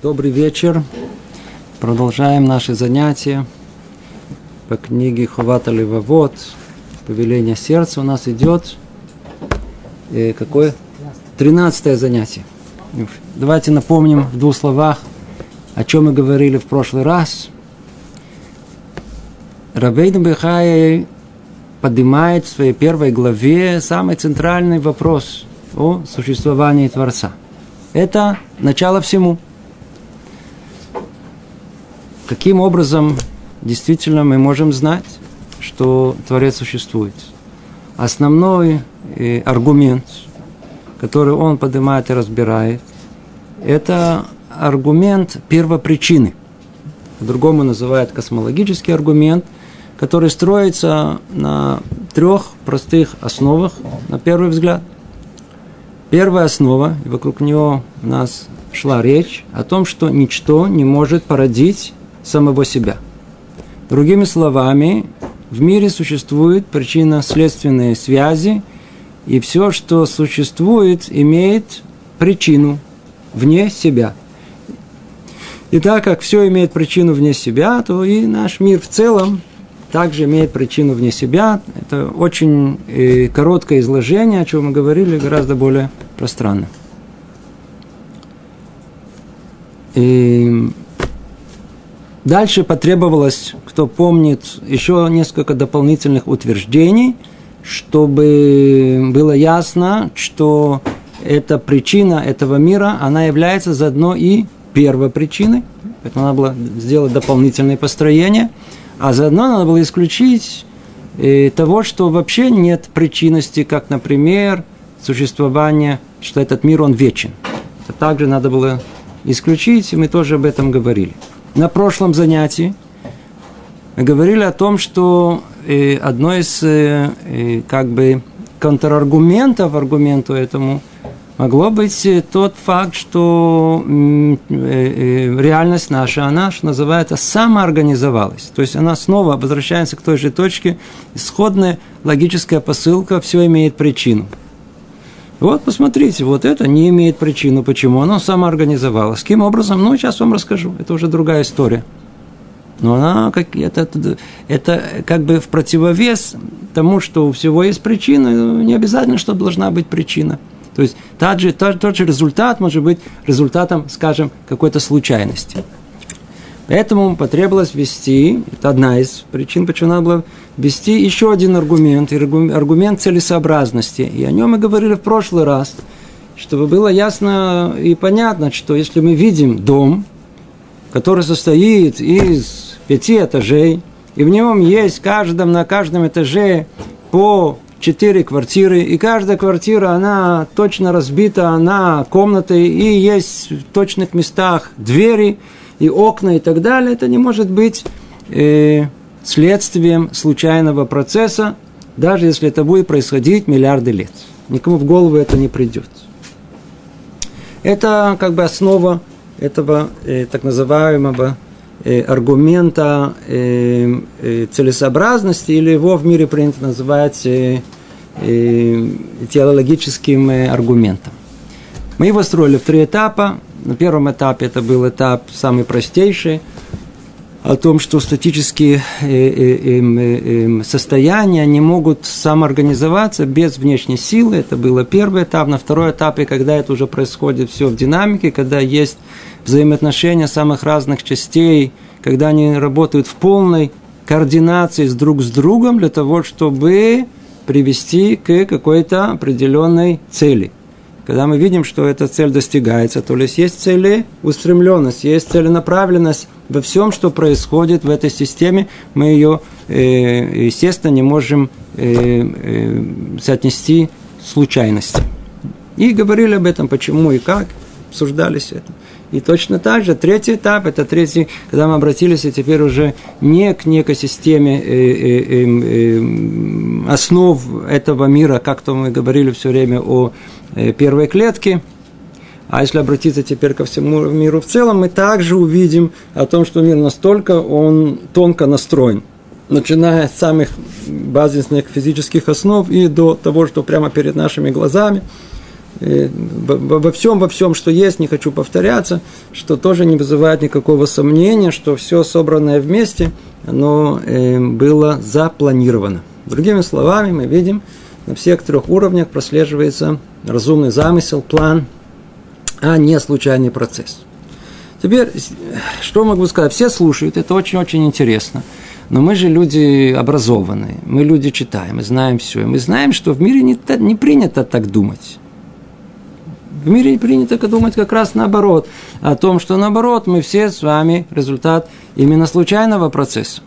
Добрый вечер. Продолжаем наши занятия по книге Хувата Левовод. Повеление сердца у нас идет э, какое? Тринадцатое занятие. Давайте напомним в двух словах, о чем мы говорили в прошлый раз. Рабейн Бехай поднимает в своей первой главе самый центральный вопрос о существовании Творца. Это начало всему – каким образом действительно мы можем знать, что Творец существует. Основной э, аргумент, который он поднимает и разбирает, это аргумент первопричины. По-другому называют космологический аргумент, который строится на трех простых основах, на первый взгляд. Первая основа, и вокруг нее у нас шла речь о том, что ничто не может породить самого себя. Другими словами, в мире существует причинно-следственные связи, и все, что существует, имеет причину вне себя. И так как все имеет причину вне себя, то и наш мир в целом также имеет причину вне себя. Это очень э, короткое изложение, о чем мы говорили, гораздо более пространно. И Дальше потребовалось, кто помнит, еще несколько дополнительных утверждений, чтобы было ясно, что эта причина этого мира, она является заодно и первопричиной. Поэтому надо было сделать дополнительное построение. А заодно надо было исключить э, того, что вообще нет причинности, как, например, существование, что этот мир, он вечен. Это также надо было исключить, и мы тоже об этом говорили на прошлом занятии говорили о том, что э, одно из э, э, как бы контраргументов аргументу этому могло быть тот факт, что реальность наша, она, что называется, самоорганизовалась. То есть она снова возвращается к той же точке, исходная логическая посылка, все имеет причину. Вот, посмотрите, вот это не имеет причину. Почему? Оно самоорганизовалось. Каким образом? Ну, сейчас вам расскажу. Это уже другая история. Но она как это, это, это как бы в противовес тому, что у всего есть причина, не обязательно, что должна быть причина. То есть тот же, тот, тот же результат может быть результатом, скажем, какой-то случайности. Поэтому потребовалось ввести, это одна из причин, почему надо было ввести еще один аргумент, аргумент целесообразности. И о нем мы говорили в прошлый раз, чтобы было ясно и понятно, что если мы видим дом, который состоит из пяти этажей, и в нем есть каждом, на каждом этаже по четыре квартиры, и каждая квартира, она точно разбита на комнаты, и есть в точных местах двери – и окна и так далее, это не может быть э, следствием случайного процесса, даже если это будет происходить миллиарды лет. Никому в голову это не придет. Это как бы основа этого э, так называемого э, аргумента э, э, целесообразности, или его в мире принято называть э, э, теологическим э, аргументом. Мы его строили в три этапа. На первом этапе это был этап самый простейший, о том, что статические э, э, эм, э, эм, состояния не могут самоорганизоваться без внешней силы. Это был первый этап. На второй этапе, когда это уже происходит все в динамике, когда есть взаимоотношения самых разных частей, когда они работают в полной координации с друг с другом для того, чтобы привести к какой-то определенной цели когда мы видим, что эта цель достигается, то есть есть цели устремленность, есть целенаправленность во всем, что происходит в этой системе, мы ее, э, естественно, не можем э, э, соотнести с случайностью. И говорили об этом, почему и как, обсуждались это. И точно так же, третий этап, это третий, когда мы обратились и теперь уже не к некой системе э, э, э, основ этого мира, как то мы говорили все время о э, первой клетке, а если обратиться теперь ко всему миру в целом, мы также увидим о том, что мир настолько он тонко настроен, начиная с самых базисных физических основ и до того, что прямо перед нашими глазами – во всем, во всем, что есть, не хочу повторяться, что тоже не вызывает никакого сомнения, что все собранное вместе, оно было запланировано. Другими словами, мы видим, на всех трех уровнях прослеживается разумный замысел, план, а не случайный процесс. Теперь, что могу сказать? Все слушают, это очень-очень интересно. Но мы же люди образованные, мы люди читаем, мы знаем все. И мы знаем, что в мире не, не принято так думать. В мире принято думать как раз наоборот. О том, что наоборот мы все с вами результат именно случайного процесса.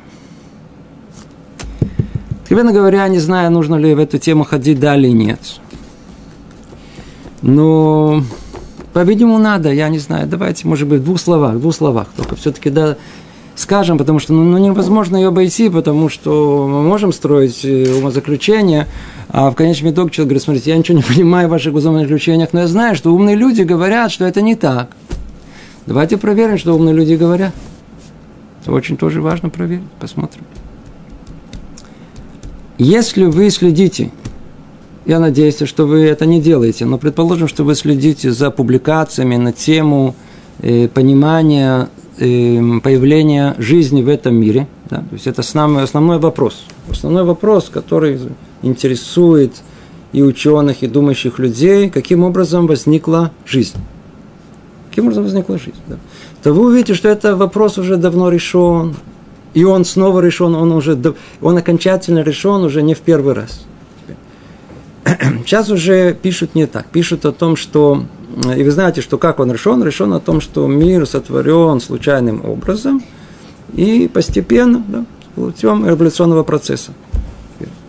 Откровенно говоря, не знаю, нужно ли в эту тему ходить далее нет. Но, по-видимому, надо, я не знаю. Давайте, может быть, в двух словах, в двух словах. Только все-таки да, скажем, потому что ну, ну, невозможно ее обойти, потому что мы можем строить э, умозаключения, а в конечном итоге человек говорит, смотрите, я ничего не понимаю в ваших умозаключениях, но я знаю, что умные люди говорят, что это не так. Давайте проверим, что умные люди говорят. Это очень тоже важно проверить. Посмотрим. Если вы следите, я надеюсь, что вы это не делаете, но предположим, что вы следите за публикациями на тему э, понимания э, появления жизни в этом мире, да, то есть это основной, основной вопрос. Основной вопрос, который интересует и ученых, и думающих людей, каким образом возникла жизнь. Каким образом возникла жизнь. Да. То вы увидите, что это вопрос уже давно решен, и он снова решен, он уже, он окончательно решен уже не в первый раз. Сейчас уже пишут не так. Пишут о том, что, и вы знаете, что как он решен? Решен о том, что мир сотворен случайным образом и постепенно, да, путем эволюционного процесса.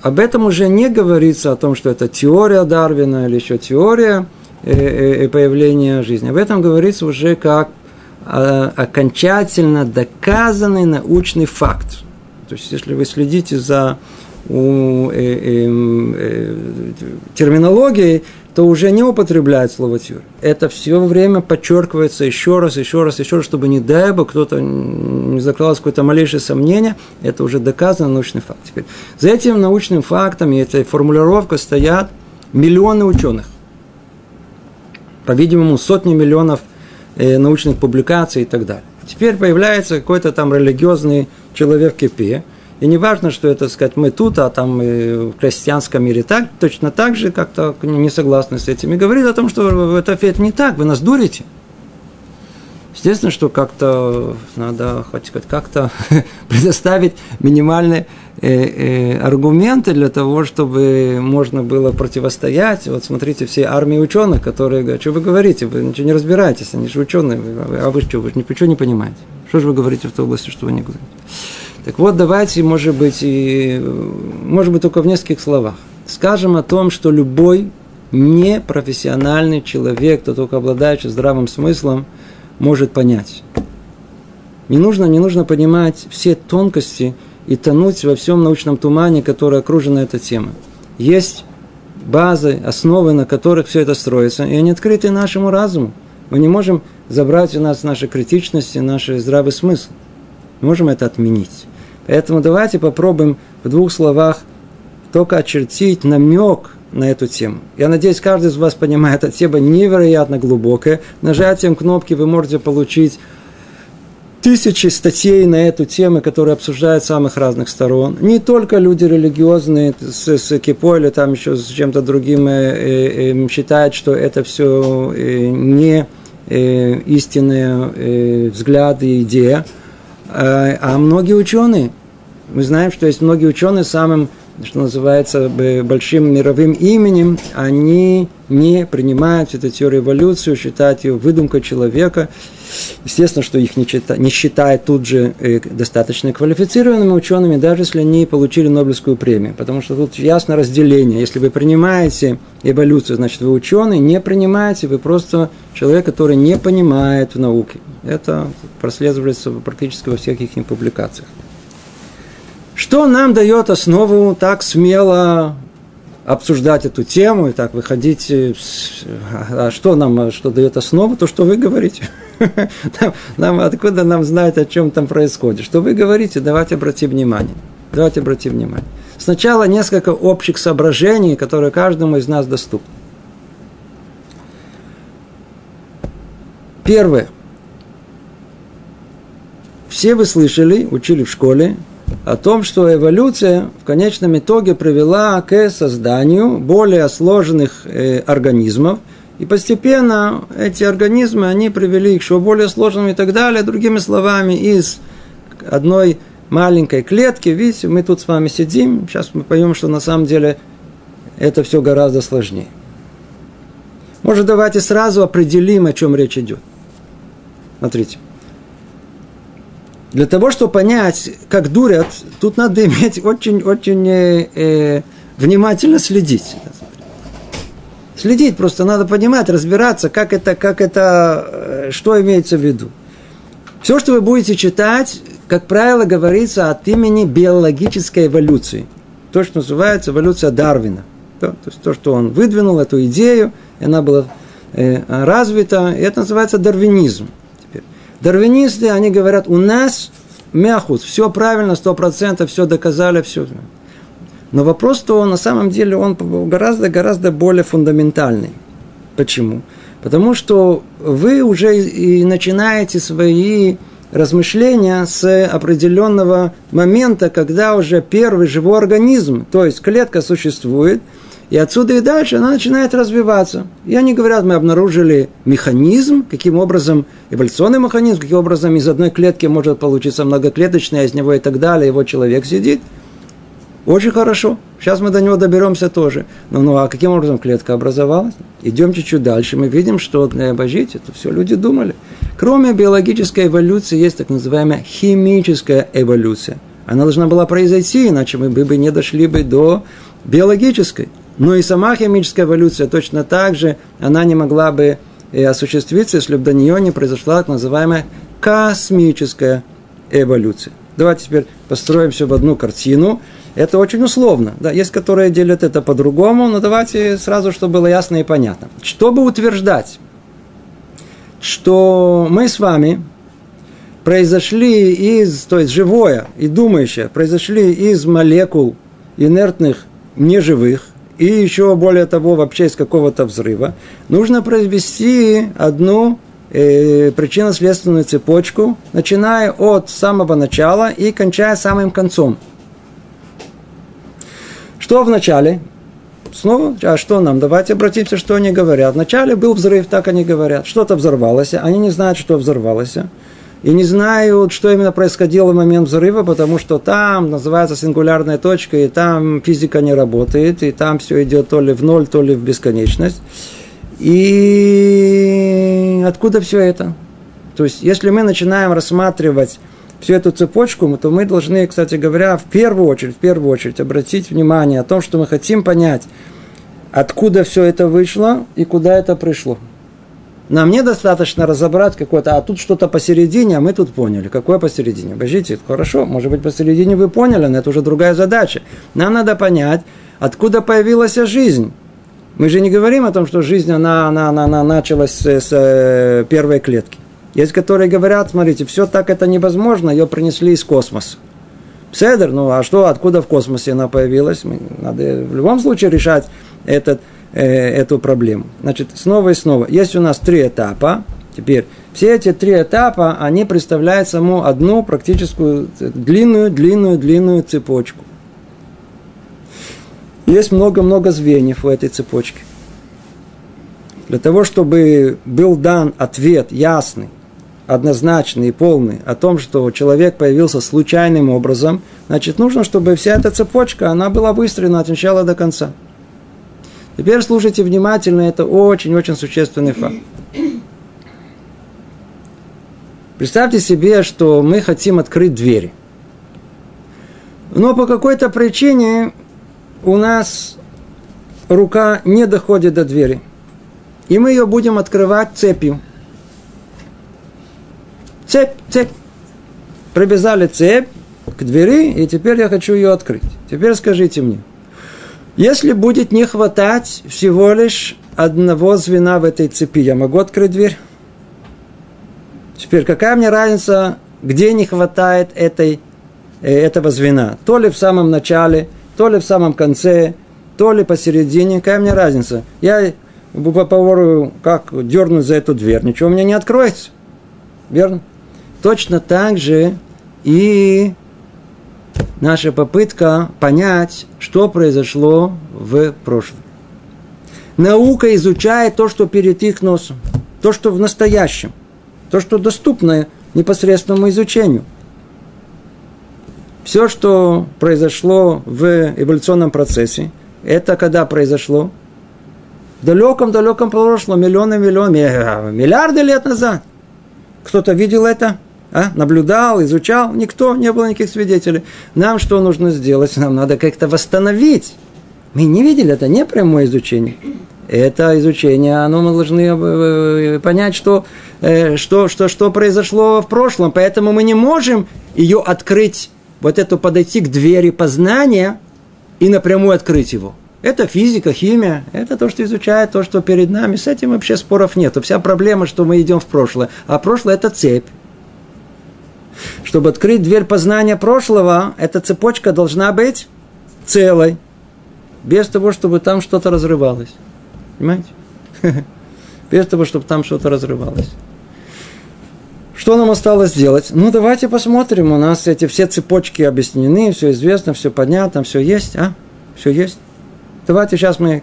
Об этом уже не говорится о том, что это теория Дарвина или еще теория э, э, э, появления жизни. Об этом говорится уже как а, окончательно доказанный научный факт. То есть, если вы следите за у, э, э, э, терминологией, то уже не употребляет слово теория. Это все время подчеркивается еще раз, еще раз, еще раз, чтобы, не дай бы, кто-то не закралось какое-то малейшее сомнение, это уже доказанный научный факт. Теперь, за этим научным фактом и этой формулировкой стоят миллионы ученых. По-видимому, сотни миллионов Э, научных публикаций и так далее. Теперь появляется какой-то там религиозный человек в кипе, и не важно, что это, сказать, мы тут, а там в крестьянском мире так, точно так же как-то не согласны с этим. И говорит о том, что это, это не так, вы нас дурите. Естественно, что как-то надо хоть как-то предоставить минимальные э, э, аргументы для того, чтобы можно было противостоять. Вот смотрите, все армии ученых, которые говорят, что вы говорите, вы ничего не разбираетесь, они же ученые, а вы что, вы ничего не понимаете. Что же вы говорите в той области, что вы не говорите? Так вот, давайте, может быть, и, может быть, только в нескольких словах. Скажем о том, что любой непрофессиональный человек, кто только обладающий здравым смыслом, может понять. Не нужно, не нужно понимать все тонкости и тонуть во всем научном тумане, который окружена эта тема. Есть базы, основы, на которых все это строится, и они открыты нашему разуму. Мы не можем забрать у нас наши критичности, наш здравый смысл. Мы можем это отменить. Поэтому давайте попробуем в двух словах только очертить намек на эту тему. Я надеюсь, каждый из вас понимает, эта тема невероятно глубокая. Нажатием кнопки вы можете получить тысячи статей на эту тему, которые обсуждают самых разных сторон. Не только люди религиозные с, с кипой или там еще с чем-то другим э, э, э, считают, что это все э, не э, истинные э, взгляды и идеи, э, а многие ученые. Мы знаем, что есть многие ученые самым что называется, большим мировым именем, они не принимают эту теорию эволюции, считают ее выдумкой человека. Естественно, что их не, чита, не считают тут же э, достаточно квалифицированными учеными, даже если они получили Нобелевскую премию. Потому что тут ясно разделение. Если вы принимаете эволюцию, значит, вы ученый, не принимаете, вы просто человек, который не понимает в науке. Это прослеживается практически во всех их публикациях. Что нам дает основу так смело обсуждать эту тему и так выходить? А что нам что дает основу? То, что вы говорите. Нам, откуда нам знать, о чем там происходит? Что вы говорите, давайте обратим внимание. Давайте обратим внимание. Сначала несколько общих соображений, которые каждому из нас доступны. Первое. Все вы слышали, учили в школе, о том, что эволюция в конечном итоге привела к созданию более сложных э, организмов, и постепенно эти организмы, они привели к еще более сложным и так далее. Другими словами, из одной маленькой клетки, видите, мы тут с вами сидим, сейчас мы поймем, что на самом деле это все гораздо сложнее. Может, давайте сразу определим, о чем речь идет. Смотрите. Для того, чтобы понять, как дурят, тут надо иметь очень-очень э, э, внимательно следить. Следить просто надо понимать, разбираться, как это, как это, э, что имеется в виду. Все, что вы будете читать, как правило, говорится от имени биологической эволюции. То, что называется эволюция Дарвина. То, то есть то, что он выдвинул, эту идею, она была э, развита, и это называется дарвинизм. Дарвинисты, они говорят, у нас мяхус, все правильно, сто процентов, все доказали, все. Но вопрос-то на самом деле он гораздо-гораздо более фундаментальный. Почему? Потому что вы уже и начинаете свои размышления с определенного момента, когда уже первый живой организм, то есть клетка существует, и отсюда и дальше она начинает развиваться. И они говорят, мы обнаружили механизм, каким образом, эволюционный механизм, каким образом из одной клетки может получиться многоклеточная, из него и так далее, его человек сидит. Очень хорошо. Сейчас мы до него доберемся тоже. Ну, ну а каким образом клетка образовалась? Идем чуть-чуть дальше. Мы видим, что обожить это все люди думали. Кроме биологической эволюции есть так называемая химическая эволюция. Она должна была произойти, иначе мы бы не дошли бы до биологической. Но и сама химическая эволюция точно так же, она не могла бы э, осуществиться, если бы до нее не произошла так называемая космическая эволюция. Давайте теперь построим все в одну картину. Это очень условно. Да, есть, которые делят это по-другому, но давайте сразу, чтобы было ясно и понятно. Чтобы утверждать, что мы с вами произошли из, то есть живое и думающее, произошли из молекул инертных, неживых, и еще более того, вообще из какого-то взрыва, нужно произвести одну э, причинно-следственную цепочку, начиная от самого начала и кончая самым концом. Что в начале? Снова, а что нам? Давайте обратимся, что они говорят. Вначале был взрыв, так они говорят. Что-то взорвалось, они не знают, что взорвалось. И не знают, что именно происходило в момент взрыва, потому что там называется сингулярная точка, и там физика не работает, и там все идет то ли в ноль, то ли в бесконечность. И откуда все это? То есть, если мы начинаем рассматривать всю эту цепочку, то мы должны, кстати говоря, в первую очередь, в первую очередь обратить внимание о том, что мы хотим понять, откуда все это вышло и куда это пришло. Нам недостаточно разобрать какое-то, а тут что-то посередине, а мы тут поняли. Какое посередине? Подождите, хорошо, может быть, посередине вы поняли, но это уже другая задача. Нам надо понять, откуда появилась жизнь. Мы же не говорим о том, что жизнь, она, она, она, она началась с, с э, первой клетки. Есть, которые говорят, смотрите, все так это невозможно, ее принесли из космоса. Седер, ну а что, откуда в космосе она появилась? Надо в любом случае решать этот, э, эту проблему. Значит, снова и снова. Есть у нас три этапа. Теперь, все эти три этапа, они представляют саму одну практическую длинную, длинную, длинную цепочку. Есть много-много звеньев в этой цепочке. Для того, чтобы был дан ответ ясный, однозначный и полный о том, что человек появился случайным образом, значит, нужно, чтобы вся эта цепочка, она была выстроена от начала до конца. Теперь слушайте внимательно, это очень-очень существенный факт. Представьте себе, что мы хотим открыть двери. Но по какой-то причине у нас рука не доходит до двери. И мы ее будем открывать цепью – Цепь, цепь. Привязали цепь к двери, и теперь я хочу ее открыть. Теперь скажите мне, если будет не хватать всего лишь одного звена в этой цепи, я могу открыть дверь? Теперь какая мне разница, где не хватает этой, э, этого звена? То ли в самом начале, то ли в самом конце, то ли посередине, какая мне разница? Я по повору, как дернуть за эту дверь, ничего у меня не откроется. Верно? Точно так же и наша попытка понять, что произошло в прошлом. Наука изучает то, что перед их носом, то, что в настоящем, то, что доступно непосредственному изучению. Все, что произошло в эволюционном процессе, это когда произошло? В далеком-далеком прошлом, миллионы, миллионы, миллиарды лет назад. Кто-то видел это? А? Наблюдал, изучал? Никто, не было никаких свидетелей. Нам что нужно сделать? Нам надо как-то восстановить. Мы не видели, это не прямое изучение. Это изучение, оно мы должны э, э, понять, что, э, что, что, что произошло в прошлом. Поэтому мы не можем ее открыть, вот эту подойти к двери познания и напрямую открыть его. Это физика, химия, это то, что изучает, то, что перед нами. С этим вообще споров нет. Вся проблема, что мы идем в прошлое. А прошлое – это цепь. Чтобы открыть дверь познания прошлого, эта цепочка должна быть целой, без того, чтобы там что-то разрывалось. Понимаете? Без того, чтобы там что-то разрывалось. Что нам осталось сделать? Ну, давайте посмотрим. У нас эти все цепочки объяснены, все известно, все понятно, все есть, а? Все есть. Давайте сейчас мы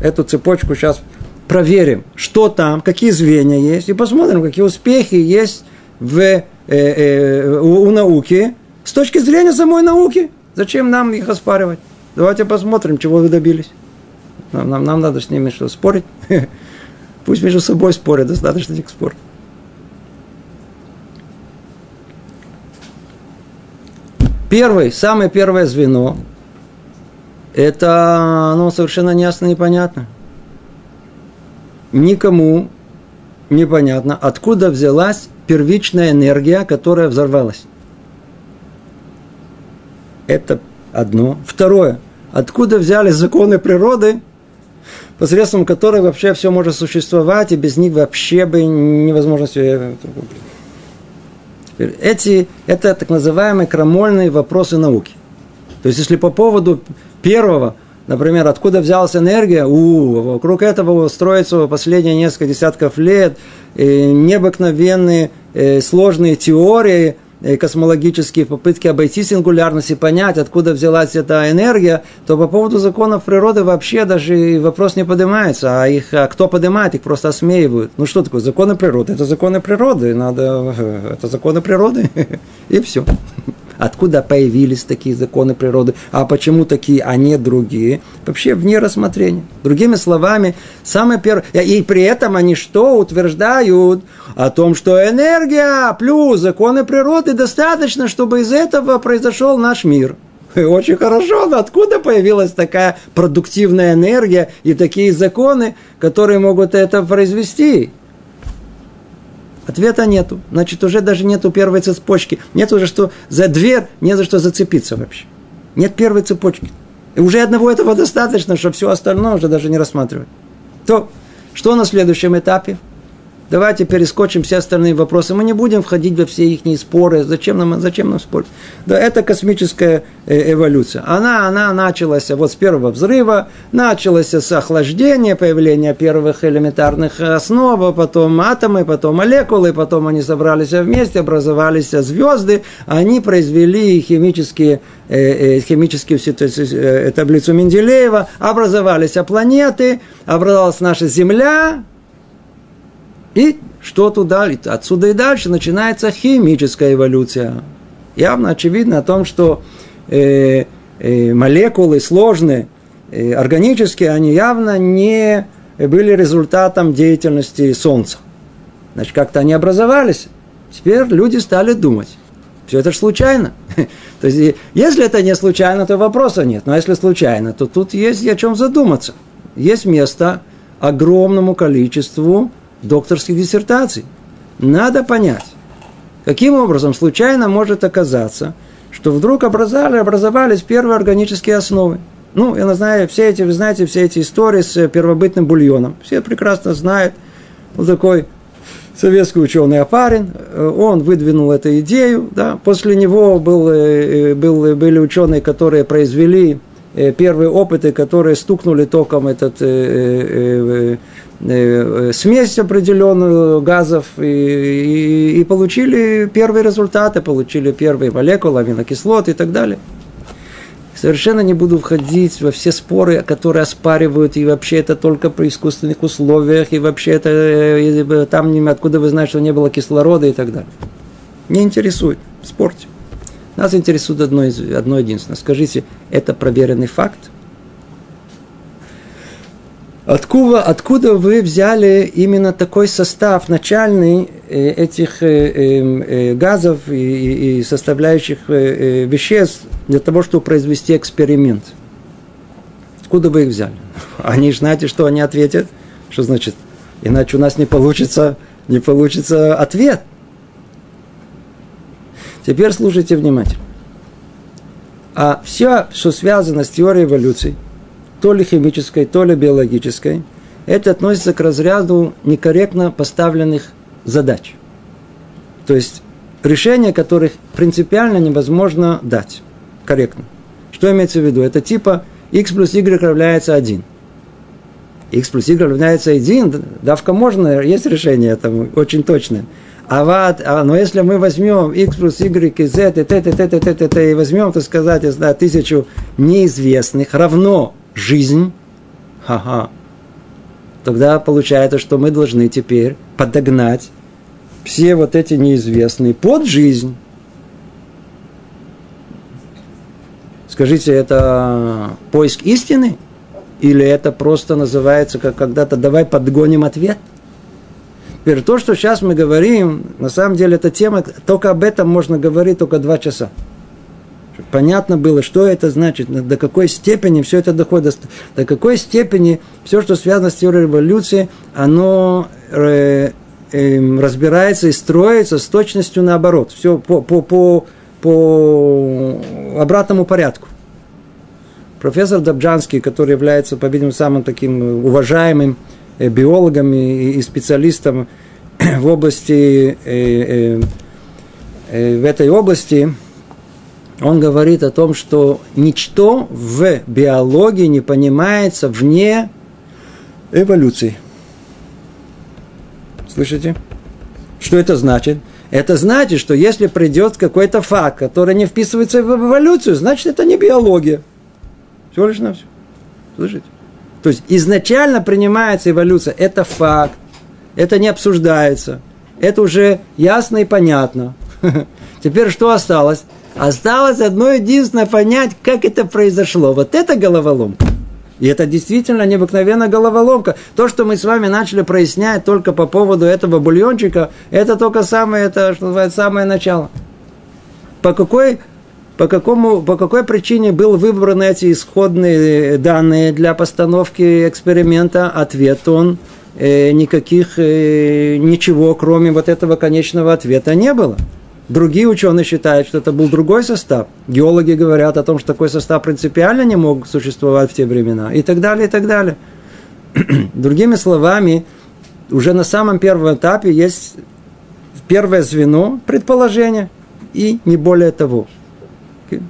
эту цепочку сейчас проверим, что там, какие звенья есть, и посмотрим, какие успехи есть в, э, э, у, у науки с точки зрения самой науки. Зачем нам их оспаривать? Давайте посмотрим, чего вы добились. Нам, нам, нам надо с ними что, спорить? Пусть между собой спорят, достаточно этих споров. Первый, самое первое звено, это ну, совершенно неясно и непонятно. Никому непонятно, откуда взялась первичная энергия, которая взорвалась. Это одно. Второе. Откуда взялись законы природы, посредством которой вообще все может существовать, и без них вообще бы невозможно все. Эти, это так называемые крамольные вопросы науки. То есть, если по поводу первого, например, откуда взялась энергия, у, вокруг этого строятся последние несколько десятков лет э, необыкновенные э, сложные теории – Э, космологические попытки обойти сингулярность и понять, откуда взялась эта энергия, то по поводу законов природы вообще даже вопрос не поднимается. А их а кто поднимает, их просто осмеивают. Ну что такое? Законы природы. Это законы природы. Надо... Это законы природы. И все откуда появились такие законы природы, а почему такие, а не другие, вообще вне рассмотрения. Другими словами, самое первое, и при этом они что утверждают? О том, что энергия плюс законы природы достаточно, чтобы из этого произошел наш мир. Очень хорошо, но откуда появилась такая продуктивная энергия и такие законы, которые могут это произвести? Ответа нету. Значит, уже даже нету первой цепочки. Нет уже что за дверь, не за что зацепиться вообще. Нет первой цепочки. И уже одного этого достаточно, чтобы все остальное уже даже не рассматривать. То, что на следующем этапе? Давайте перескочим все остальные вопросы. Мы не будем входить во все их споры. Зачем нам, зачем нам спорить? Да, это космическая э, эволюция. Она, она началась вот с первого взрыва, началась с охлаждения, появления первых элементарных основ, потом атомы, потом молекулы, потом они собрались вместе, образовались звезды, они произвели химические э, э, химическую таблицу Менделеева, образовались планеты, образовалась наша Земля, и что туда, отсюда и дальше начинается химическая эволюция. Явно очевидно о том, что э, э, молекулы сложные, э, органические, они явно не были результатом деятельности Солнца. Значит, как-то они образовались. Теперь люди стали думать. Все это же случайно. то есть, если это не случайно, то вопроса нет. Но если случайно, то тут есть о чем задуматься. Есть место огромному количеству докторских диссертаций. Надо понять, каким образом случайно может оказаться, что вдруг образовали, образовались первые органические основы. Ну, я знаю, все эти, вы знаете, все эти истории с первобытным бульоном. Все прекрасно знают. Вот такой советский ученый Апарин, он выдвинул эту идею. Да. После него был, э, был, были ученые, которые произвели э, первые опыты, которые стукнули током этот э, э, э, э смесь определенную газов и, и, и получили первые результаты, получили первые молекулы, аминокислоты и так далее. Совершенно не буду входить во все споры, которые оспаривают, и вообще это только при искусственных условиях, и вообще это э, там откуда вы знаете, что не было кислорода и так далее. Не интересует, спорьте. Нас интересует одно, одно единственное. Скажите, это проверенный факт? Откуда, откуда вы взяли именно такой состав начальный э, этих э, эм, э, газов и составляющих веществ для того, чтобы произвести эксперимент? Откуда вы их взяли? Они знаете, что они ответят? Что значит? Иначе у нас не получится, не получится ответ. Теперь слушайте внимательно. А все, что связано с теорией эволюции – то ли химической, то ли биологической, это относится к разряду некорректно поставленных задач. То есть решения, которых принципиально невозможно дать корректно. Что имеется в виду? Это типа x плюс y равняется 1. x плюс y равняется 1, давка можно, есть решение этому, очень точное. А вот, а, но если мы возьмем x плюс y и z, и т, т, т, т, т, т, т, и возьмем, так сказать, я знаю, тысячу неизвестных, равно жизнь, ха-ха, тогда получается, что мы должны теперь подогнать все вот эти неизвестные под жизнь. Скажите, это поиск истины? Или это просто называется, как когда-то, давай подгоним ответ? Теперь то, что сейчас мы говорим, на самом деле эта тема, только об этом можно говорить только два часа понятно было, что это значит, до какой степени все это доходит, до какой степени все, что связано с теорией революции, оно э, э, разбирается и строится с точностью наоборот. Все по, по, по, по обратному порядку. Профессор Добджанский, который является, по-видимому, самым таким уважаемым э, биологом и, и специалистом в области, э, э, э, в этой области, он говорит о том, что ничто в биологии не понимается вне эволюции. Слышите? Что это значит? Это значит, что если придет какой-то факт, который не вписывается в эволюцию, значит, это не биология. Всего лишь на все. Слышите? То есть изначально принимается эволюция. Это факт. Это не обсуждается. Это уже ясно и понятно. Теперь что осталось? Осталось одно единственное понять, как это произошло. Вот это головоломка. И это действительно необыкновенная головоломка. То, что мы с вами начали прояснять только по поводу этого бульончика, это только самое, это, что называется, самое начало. По какой, по, какому, по какой причине был выбраны эти исходные данные для постановки эксперимента? Ответ он э, никаких, э, ничего, кроме вот этого конечного ответа не было. Другие ученые считают, что это был другой состав. Геологи говорят о том, что такой состав принципиально не мог существовать в те времена. И так далее, и так далее. Другими словами, уже на самом первом этапе есть первое звено предположения и не более того.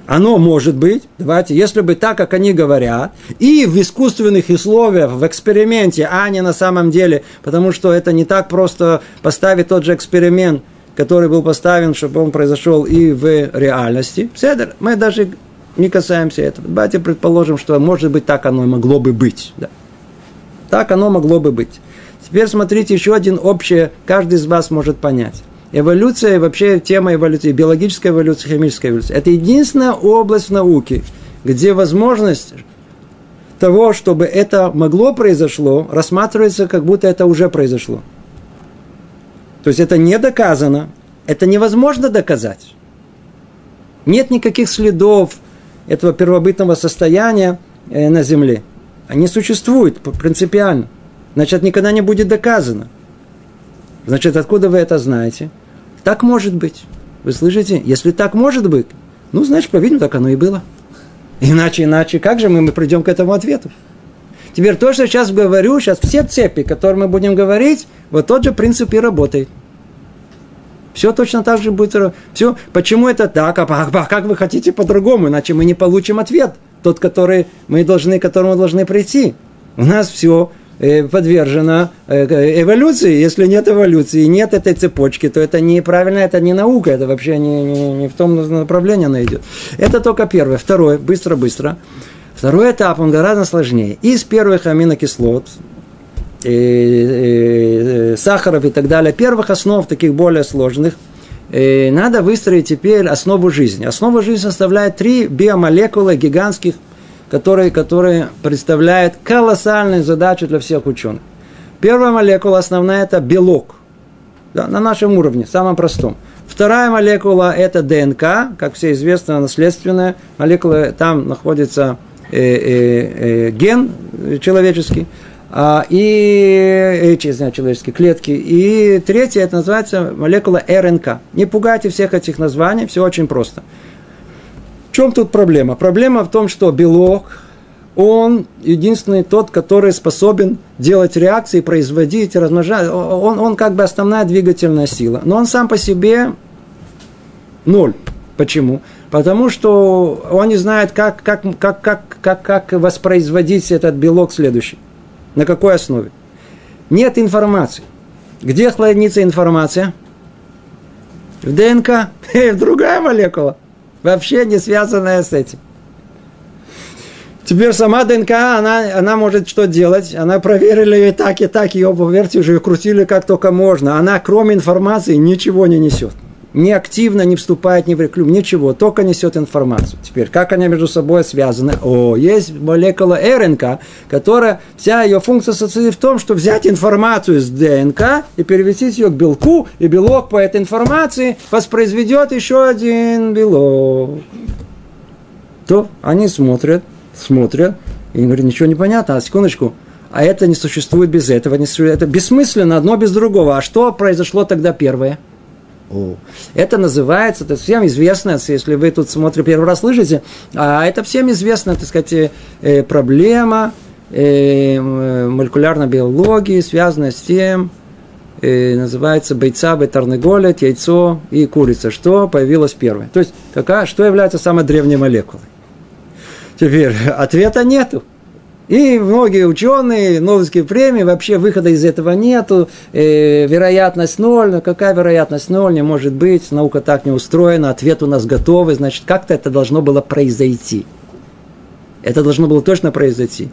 Оно может быть, давайте, если бы так, как они говорят, и в искусственных условиях, в эксперименте, а не на самом деле, потому что это не так просто поставить тот же эксперимент который был поставлен, чтобы он произошел и в реальности. Седер, мы даже не касаемся этого. Давайте предположим, что может быть так оно могло бы быть. Да. Так оно могло бы быть. Теперь смотрите, еще один общее, каждый из вас может понять. Эволюция, вообще тема эволюции, биологическая эволюция, химическая эволюция, это единственная область науки, где возможность того, чтобы это могло произошло, рассматривается, как будто это уже произошло. То есть это не доказано, это невозможно доказать. Нет никаких следов этого первобытного состояния э, на Земле. Они существуют принципиально. Значит, никогда не будет доказано. Значит, откуда вы это знаете? Так может быть. Вы слышите? Если так может быть, ну, значит, по-видимому, так оно и было. Иначе, иначе, как же мы, мы придем к этому ответу? Теперь то, что сейчас говорю, сейчас все цепи, которые мы будем говорить, вот тот же принцип и работает. Все точно так же будет. Все. Почему это так? А как вы хотите по-другому? Иначе мы не получим ответ. тот, который мы должны, к которому должны прийти. У нас все э, подвержено э, эволюции. Если нет эволюции, нет этой цепочки, то это неправильно, это не наука, это вообще не, не, не в том направлении она идет. Это только первое. Второе, быстро-быстро. Второй этап, он гораздо сложнее. Из первых аминокислот, и, и, и, сахаров и так далее, первых основ, таких более сложных, надо выстроить теперь основу жизни. Основу жизни составляет три биомолекулы гигантских, которые, которые представляют колоссальную задачу для всех ученых. Первая молекула основная – это белок. Да, на нашем уровне, самом простом. Вторая молекула – это ДНК, как все известно, наследственная молекула. Там находится э, э, э, ген человеческий, а, и эти, знаю, человеческие клетки. И третье, это называется молекула РНК. Не пугайте всех этих названий, все очень просто. В чем тут проблема? Проблема в том, что белок, он единственный тот, который способен делать реакции, производить, размножать. Он, он как бы основная двигательная сила. Но он сам по себе ноль. Почему? Потому что он не знает, как, как, как, как, как, как воспроизводить этот белок следующий. На какой основе? Нет информации. Где хранится информация? В ДНК. В другая молекула. Вообще не связанная с этим. Теперь сама ДНК, она, она может что делать? Она проверила и так, и так, ее поверьте, уже крутили как только можно. Она, кроме информации, ничего не несет не активно не вступает ни в рекламу, ничего, только несет информацию. Теперь, как они между собой связаны? О, есть молекула РНК, которая, вся ее функция состоит в том, что взять информацию из ДНК и перевести ее к белку, и белок по этой информации воспроизведет еще один белок. То они смотрят, смотрят, и говорят, ничего не понятно, а секундочку, а это не существует без этого, это бессмысленно, одно без другого. А что произошло тогда первое? О. Это называется, это всем известно, если вы тут смотрите первый раз слышите, а это всем известно, так сказать, э, проблема э, молекулярной биологии, связанная с тем, э, называется бойца, бетарнеголет, яйцо и курица. Что появилось первое? То есть, какая, что является самой древней молекулой? Теперь ответа нету. И многие ученые, Нобелевские премии, вообще выхода из этого нету, э, вероятность ноль, но какая вероятность ноль, не может быть, наука так не устроена, ответ у нас готовый, значит, как-то это должно было произойти. Это должно было точно произойти.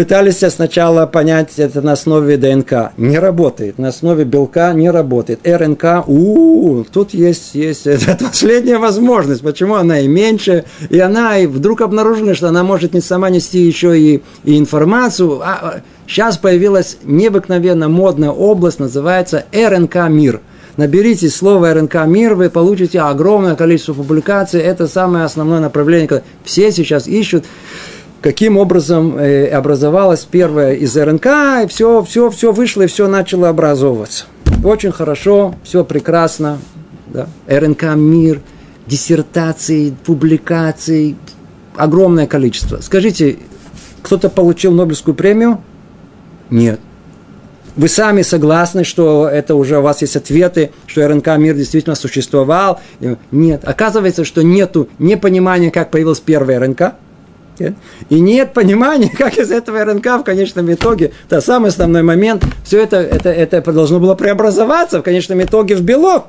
Пытались сначала понять это на основе ДНК. Не работает. На основе белка не работает. РНК, у, -у, -у тут есть, есть это последняя возможность. Почему она и меньше, и она и вдруг обнаружена, что она может не сама нести еще и, и информацию. А, сейчас появилась необыкновенно модная область, называется РНК-мир. Наберите слово РНК мир, вы получите огромное количество публикаций. Это самое основное направление. Все сейчас ищут каким образом э, образовалась первая из РНК, и все, все, все вышло, и все начало образовываться. Очень хорошо, все прекрасно. Да? РНК мир, диссертации, публикаций, огромное количество. Скажите, кто-то получил Нобелевскую премию? Нет. Вы сами согласны, что это уже у вас есть ответы, что РНК мир действительно существовал? Нет. Оказывается, что нету непонимания, как появилась первая РНК – и нет понимания, как из этого РНК в конечном итоге, это самый основной момент, все это, это, это должно было преобразоваться в конечном итоге в белок.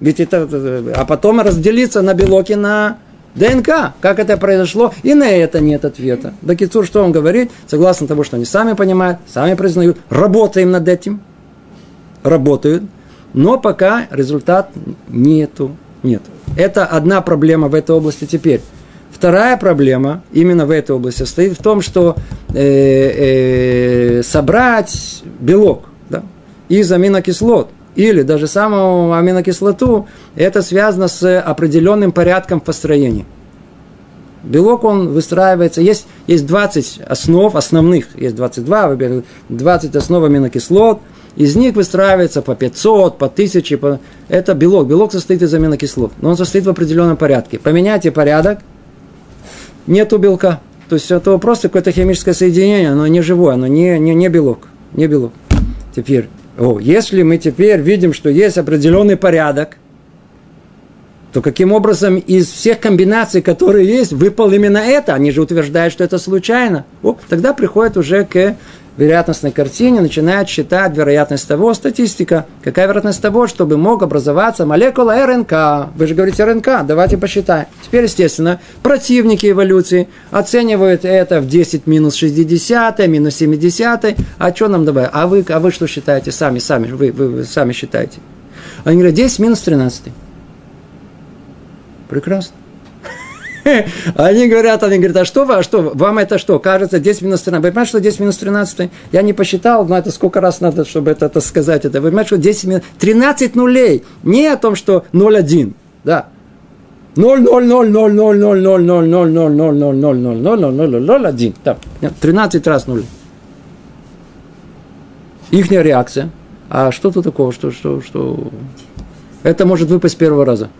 Ведь это, а потом разделиться на белок и на ДНК. Как это произошло? И на это нет ответа. Дакицур, что он говорит? Согласно тому, что они сами понимают, сами признают, работаем над этим, работают, но пока результат нету. Нет. Это одна проблема в этой области теперь. Вторая проблема именно в этой области состоит в том, что э, э, собрать белок да, из аминокислот или даже самую аминокислоту, это связано с определенным порядком построения. Белок, он выстраивается, есть, есть 20 основ основных, есть 22, 20 основ аминокислот, из них выстраивается по 500, по 1000, по... это белок. Белок состоит из аминокислот, но он состоит в определенном порядке. Поменяйте порядок – нету белка. То есть это просто какое-то химическое соединение, оно не живое, оно не, не, не белок. Не белок. Теперь, о, если мы теперь видим, что есть определенный порядок, то каким образом из всех комбинаций, которые есть, выпал именно это? Они же утверждают, что это случайно. О, тогда приходит уже к вероятностной картине, начинает считать вероятность того, статистика, какая вероятность того, чтобы мог образоваться молекула РНК. Вы же говорите РНК, давайте посчитаем. Теперь, естественно, противники эволюции оценивают это в 10 минус 60, минус 70. А что нам добавить? А вы, а вы что считаете сами, сами, вы, вы, вы сами считаете? Они говорят, 10 минус 13. Прекрасно. Они говорят, они говорят, а что вы, а что, вам это что, кажется 10 минус 13? Вы понимаете, что 10 минус 13? Я не посчитал, но это сколько раз надо, чтобы это, это сказать. Это. Вы понимаете, что 10 минус... 13 нулей. Не о том, что 0,1. Да. 0, 0, 0, 0, 0, 0, 0, 0, 0, 0, 0, 0, 0, 0, 0, 0, 0, 0, 1. Да. 13 раз 0. Их реакция. А что тут такого, что, что, что... Это может выпасть первого раза.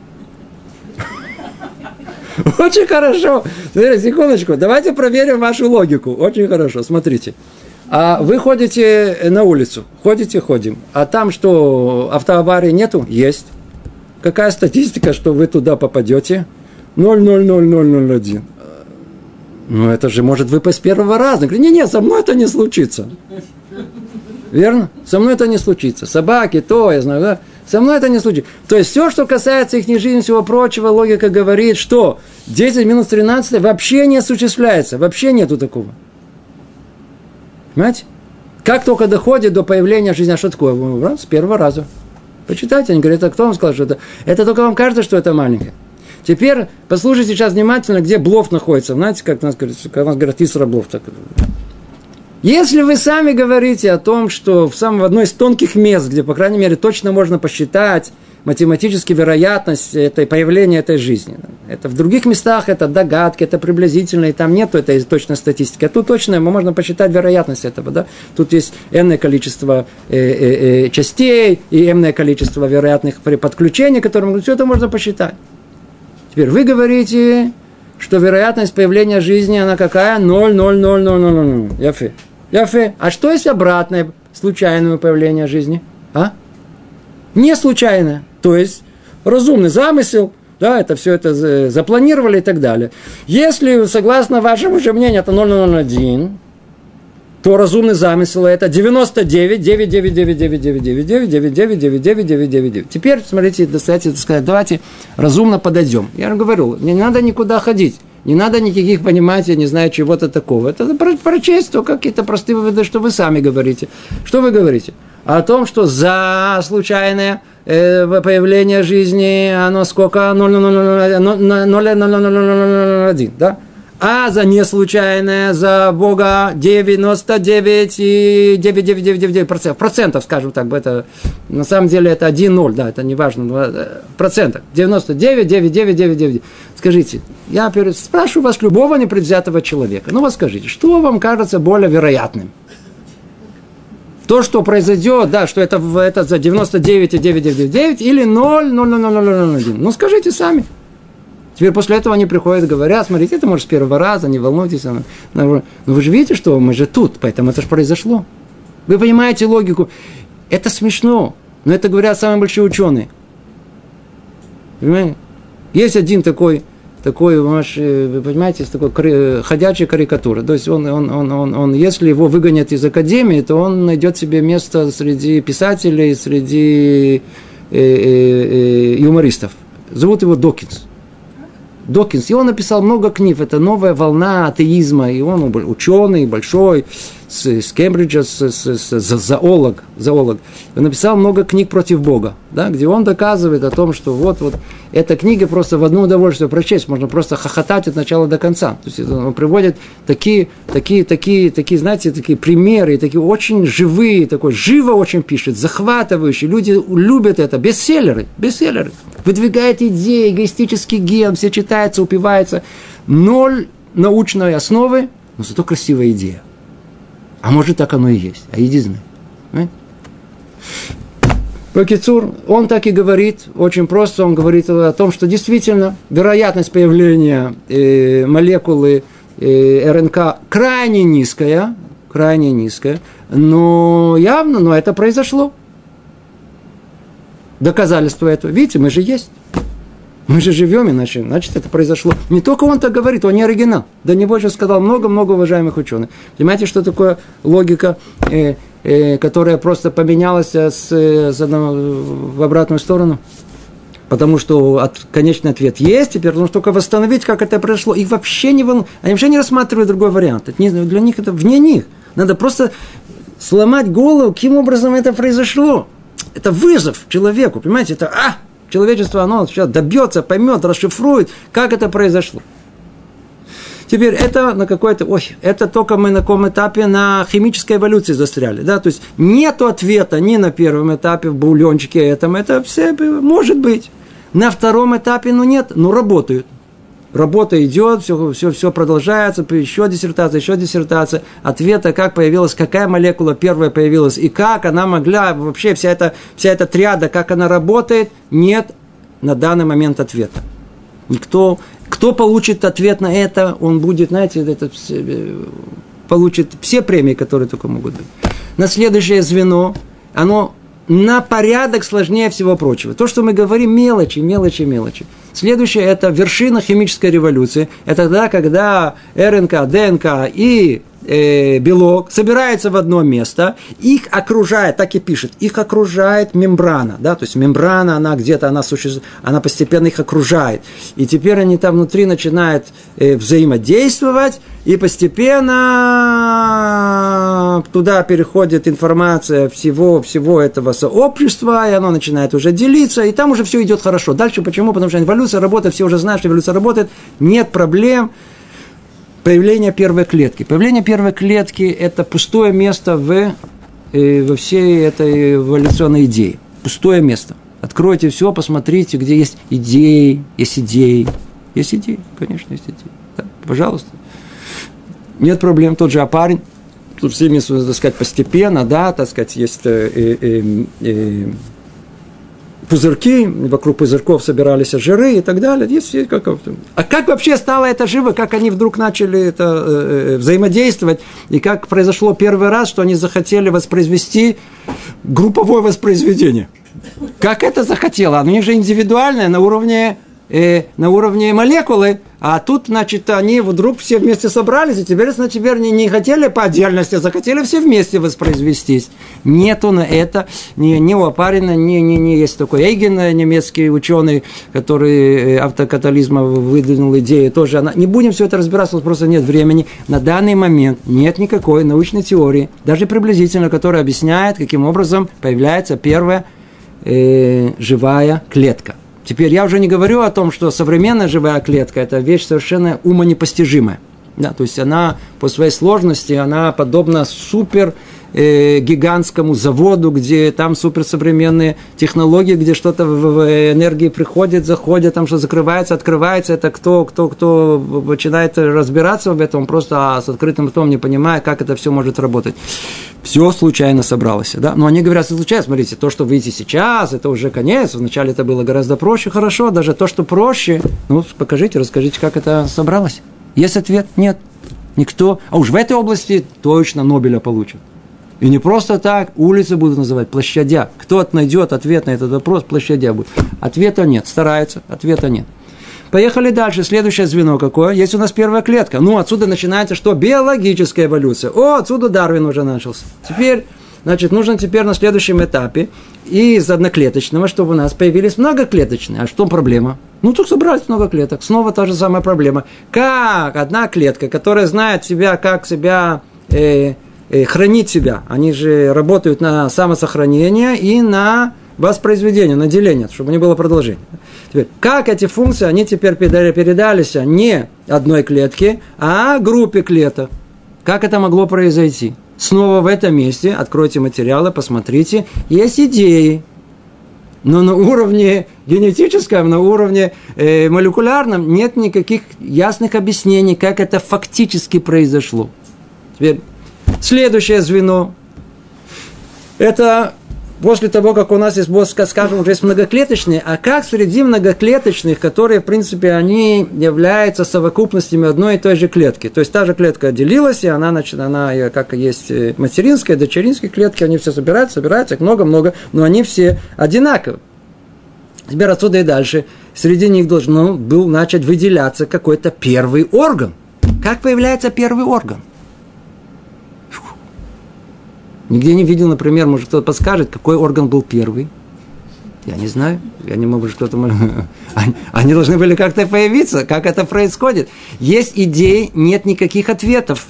Очень хорошо. Секундочку, давайте проверим вашу логику. Очень хорошо, смотрите. А вы ходите на улицу, ходите, ходим, а там что, автоаварии нету? Есть. Какая статистика, что вы туда попадете? 0,00001. Ну, это же может выпасть с первого раза. Говорю, не-не, со мной это не случится. Верно? Со мной это не случится. Собаки, то, я знаю, да? Со мной это не случится. То есть, все, что касается их жизни всего прочего, логика говорит, что 10 минус 13 вообще не осуществляется. Вообще нету такого. Понимаете? Как только доходит до появления жизни, а что такое? С первого раза. Почитайте, они говорят, а кто вам сказал, что это? Это только вам кажется, что это маленькое. Теперь послушайте сейчас внимательно, где блов находится. Знаете, как у нас говорят, у нас говорят Исра блов. Так. Если вы сами говорите о том, что в самом в одной из тонких мест, где, по крайней мере, точно можно посчитать математически вероятность этой, появления этой жизни. Это в других местах это догадки, это приблизительно, и там нет этой точной статистики. А тут точно можно посчитать вероятность этого. Да? Тут есть энное количество э, э, э, частей и энное количество вероятных подключений, которые все это можно посчитать. Теперь вы говорите, что вероятность появления жизни, она какая? 0, 0, 0, 0, 0, 0, 0. Яфе. А что если обратное случайное появление жизни? А? Не случайное. То есть разумный замысел, да, это все это запланировали и так далее. Если, согласно вашему же мнению, это 001, то разумный замысел это 99, 9, 9, 9, 9, 9, 9, 9, 9, 9, 9, 9, 9, 9, 9. Теперь, смотрите, давайте давайте разумно подойдем. Я говорю, не надо никуда ходить. Не надо никаких понимать, я не знаю, чего-то такого. Это прочесть то какие-то простые выводы, что вы сами говорите. Что вы говорите? О том, что за случайное э, появление жизни, оно сколько? 0,001, да? А за неслучайное, за Бога 99 и 9999 процентов, процентов, скажем так, это на самом деле это 1-0, да, это не важно, э, процентов, 99, 99, Скажите, я спрашиваю вас, любого непредвзятого человека, ну вот скажите, что вам кажется более вероятным? То, что произойдет, да, что это, это за 99,999 или 0, 0, 0, 0, 0, 0, 1. Ну, скажите сами. Теперь после этого они приходят и говорят, смотрите, это может с первого раза, не волнуйтесь. Но вы же видите, что мы же тут, поэтому это же произошло. Вы понимаете логику? Это смешно, но это говорят самые большие ученые. Понимаете? Есть один такой, такой, вы понимаете, такой ходячая карикатура. То есть он, он, он, он, он, если его выгонят из академии, то он найдет себе место среди писателей, среди э, э, э, юмористов. Зовут его Докинс. Докинс. И он написал много книг. Это новая волна атеизма. И он ученый большой, с, с Кембриджа, с, с, с, зоолог, зоолог. Написал много книг против Бога, да, где он доказывает о том, что вот, вот эта книга просто в одно удовольствие прочесть, можно просто хохотать от начала до конца. То есть он приводит такие, такие, такие, такие, знаете, такие примеры, такие очень живые, такой живо очень пишет, захватывающие. Люди любят это, бестселлеры, бестселлеры. Выдвигает идеи, эгоистический ген, все читается, упивается. Ноль научной основы, но зато красивая идея. А может, так оно и есть. А знай. Покицур, он так и говорит, очень просто, он говорит о том, что действительно вероятность появления э, молекулы э, РНК крайне низкая, крайне низкая, но явно, но это произошло. Доказательство этого, видите, мы же есть. Мы же живем иначе, значит, это произошло. Не только он так говорит, он не оригинал. До него же сказал много-много уважаемых ученых. Понимаете, что такое логика, э, э, которая просто поменялась э, с, э, с одного, в обратную сторону? Потому что от, конечный ответ есть, теперь нужно только восстановить, как это произошло. Их вообще не волнует. Они вообще не рассматривают другой вариант. Это не, для них это вне них. Надо просто сломать голову, каким образом это произошло. Это вызов человеку, понимаете? Это, а, Человечество, оно сейчас добьется, поймет, расшифрует, как это произошло. Теперь это на какой-то, ой, это только мы на каком этапе на химической эволюции застряли, да, то есть нет ответа ни на первом этапе в бульончике этом, это все может быть. На втором этапе, ну нет, ну работают работа идет, все, все, все продолжается, еще диссертация, еще диссертация, ответа, как появилась, какая молекула первая появилась, и как она могла, вообще вся эта, вся эта триада, как она работает, нет на данный момент ответа. Никто, кто получит ответ на это, он будет, знаете, это, получит все премии, которые только могут быть. На следующее звено, оно на порядок сложнее всего прочего. То, что мы говорим, мелочи, мелочи, мелочи. Следующее – это вершина химической революции. Это тогда, когда РНК, ДНК и э, белок собираются в одно место, их окружает, так и пишет, их окружает мембрана, да, то есть мембрана, она где-то, она существует, она постепенно их окружает. И теперь они там внутри начинают э, взаимодействовать, и постепенно туда переходит информация всего, всего этого сообщества, и оно начинает уже делиться, и там уже все идет хорошо. Дальше почему? Потому что эволюция работает, все уже знают, что эволюция работает, нет проблем, появление первой клетки. Появление первой клетки – это пустое место в, э, во всей этой эволюционной идее. Пустое место. Откройте все, посмотрите, где есть идеи, есть идеи. Есть идеи, конечно, есть идеи. Да, пожалуйста. Нет проблем, тот же опарень. Тут всеми, так сказать, постепенно, да, так сказать, есть э, э, э пузырьки, вокруг пузырьков собирались жиры и так далее. Есть, как, а как вообще стало это живо, как они вдруг начали это э, э, взаимодействовать, и как произошло первый раз, что они захотели воспроизвести групповое воспроизведение. Как это захотело? Оно же индивидуальное на уровне э, на уровне молекулы, а тут, значит, они вдруг все вместе собрались, и теперь, значит, теперь не, не хотели по отдельности, а захотели все вместе воспроизвестись. Нету на это ни, ни у Апарина, ни, ни, ни есть такой Эйген, немецкий ученый, который э, автокатализма выдвинул идею, тоже. Она, не будем все это разбираться, просто нет времени. На данный момент нет никакой научной теории, даже приблизительно, которая объясняет, каким образом появляется первая э, живая клетка. Теперь я уже не говорю о том, что современная живая клетка – это вещь совершенно умонепостижимая. Да, то есть она по своей сложности, она подобна супер э, гигантскому заводу, где там суперсовременные технологии, где что-то в, в энергии приходит, заходит, там что закрывается, открывается. Это кто, кто, кто начинает разбираться в этом, просто с открытым ртом не понимая, как это все может работать. Все случайно собралось. Да? Но они говорят, случайно, смотрите, то, что вы видите сейчас, это уже конец. Вначале это было гораздо проще, хорошо. Даже то, что проще, ну, покажите, расскажите, как это собралось. Есть ответ? Нет. Никто. А уж в этой области точно Нобеля получат. И не просто так, улицы будут называть площадя. Кто найдет ответ на этот вопрос, площадя будет. Ответа нет, старается, ответа нет. Поехали дальше. Следующее звено какое? Есть у нас первая клетка. Ну, отсюда начинается что? Биологическая эволюция. О, отсюда Дарвин уже начался. Теперь, значит, нужно теперь на следующем этапе из одноклеточного, чтобы у нас появились многоклеточные. А что проблема? Ну, тут собрались много клеток. Снова та же самая проблема. Как одна клетка, которая знает себя, как себя Э, хранить себя. Они же работают на самосохранение и на воспроизведение, на деление, чтобы не было продолжения. Теперь, как эти функции, они теперь передались не одной клетке, а группе клеток. Как это могло произойти? Снова в этом месте откройте материалы, посмотрите, есть идеи, но на уровне генетическом, на уровне э, молекулярном нет никаких ясных объяснений, как это фактически произошло. Теперь Следующее звено – это после того, как у нас есть, скажем, уже есть многоклеточные, а как среди многоклеточных, которые, в принципе, они являются совокупностями одной и той же клетки. То есть та же клетка отделилась, и она, значит, она как есть э, материнская, дочеринские клетки, они все собираются, собираются, их много-много, но они все одинаковые. Теперь отсюда и дальше. среди них должен был начать выделяться какой-то первый орган. Как появляется первый орган? Нигде не видел, например, может кто-то подскажет, какой орган был первый. Я не знаю. Я не могу, что-то... Они, они должны были как-то появиться. Как это происходит? Есть идеи, нет никаких ответов.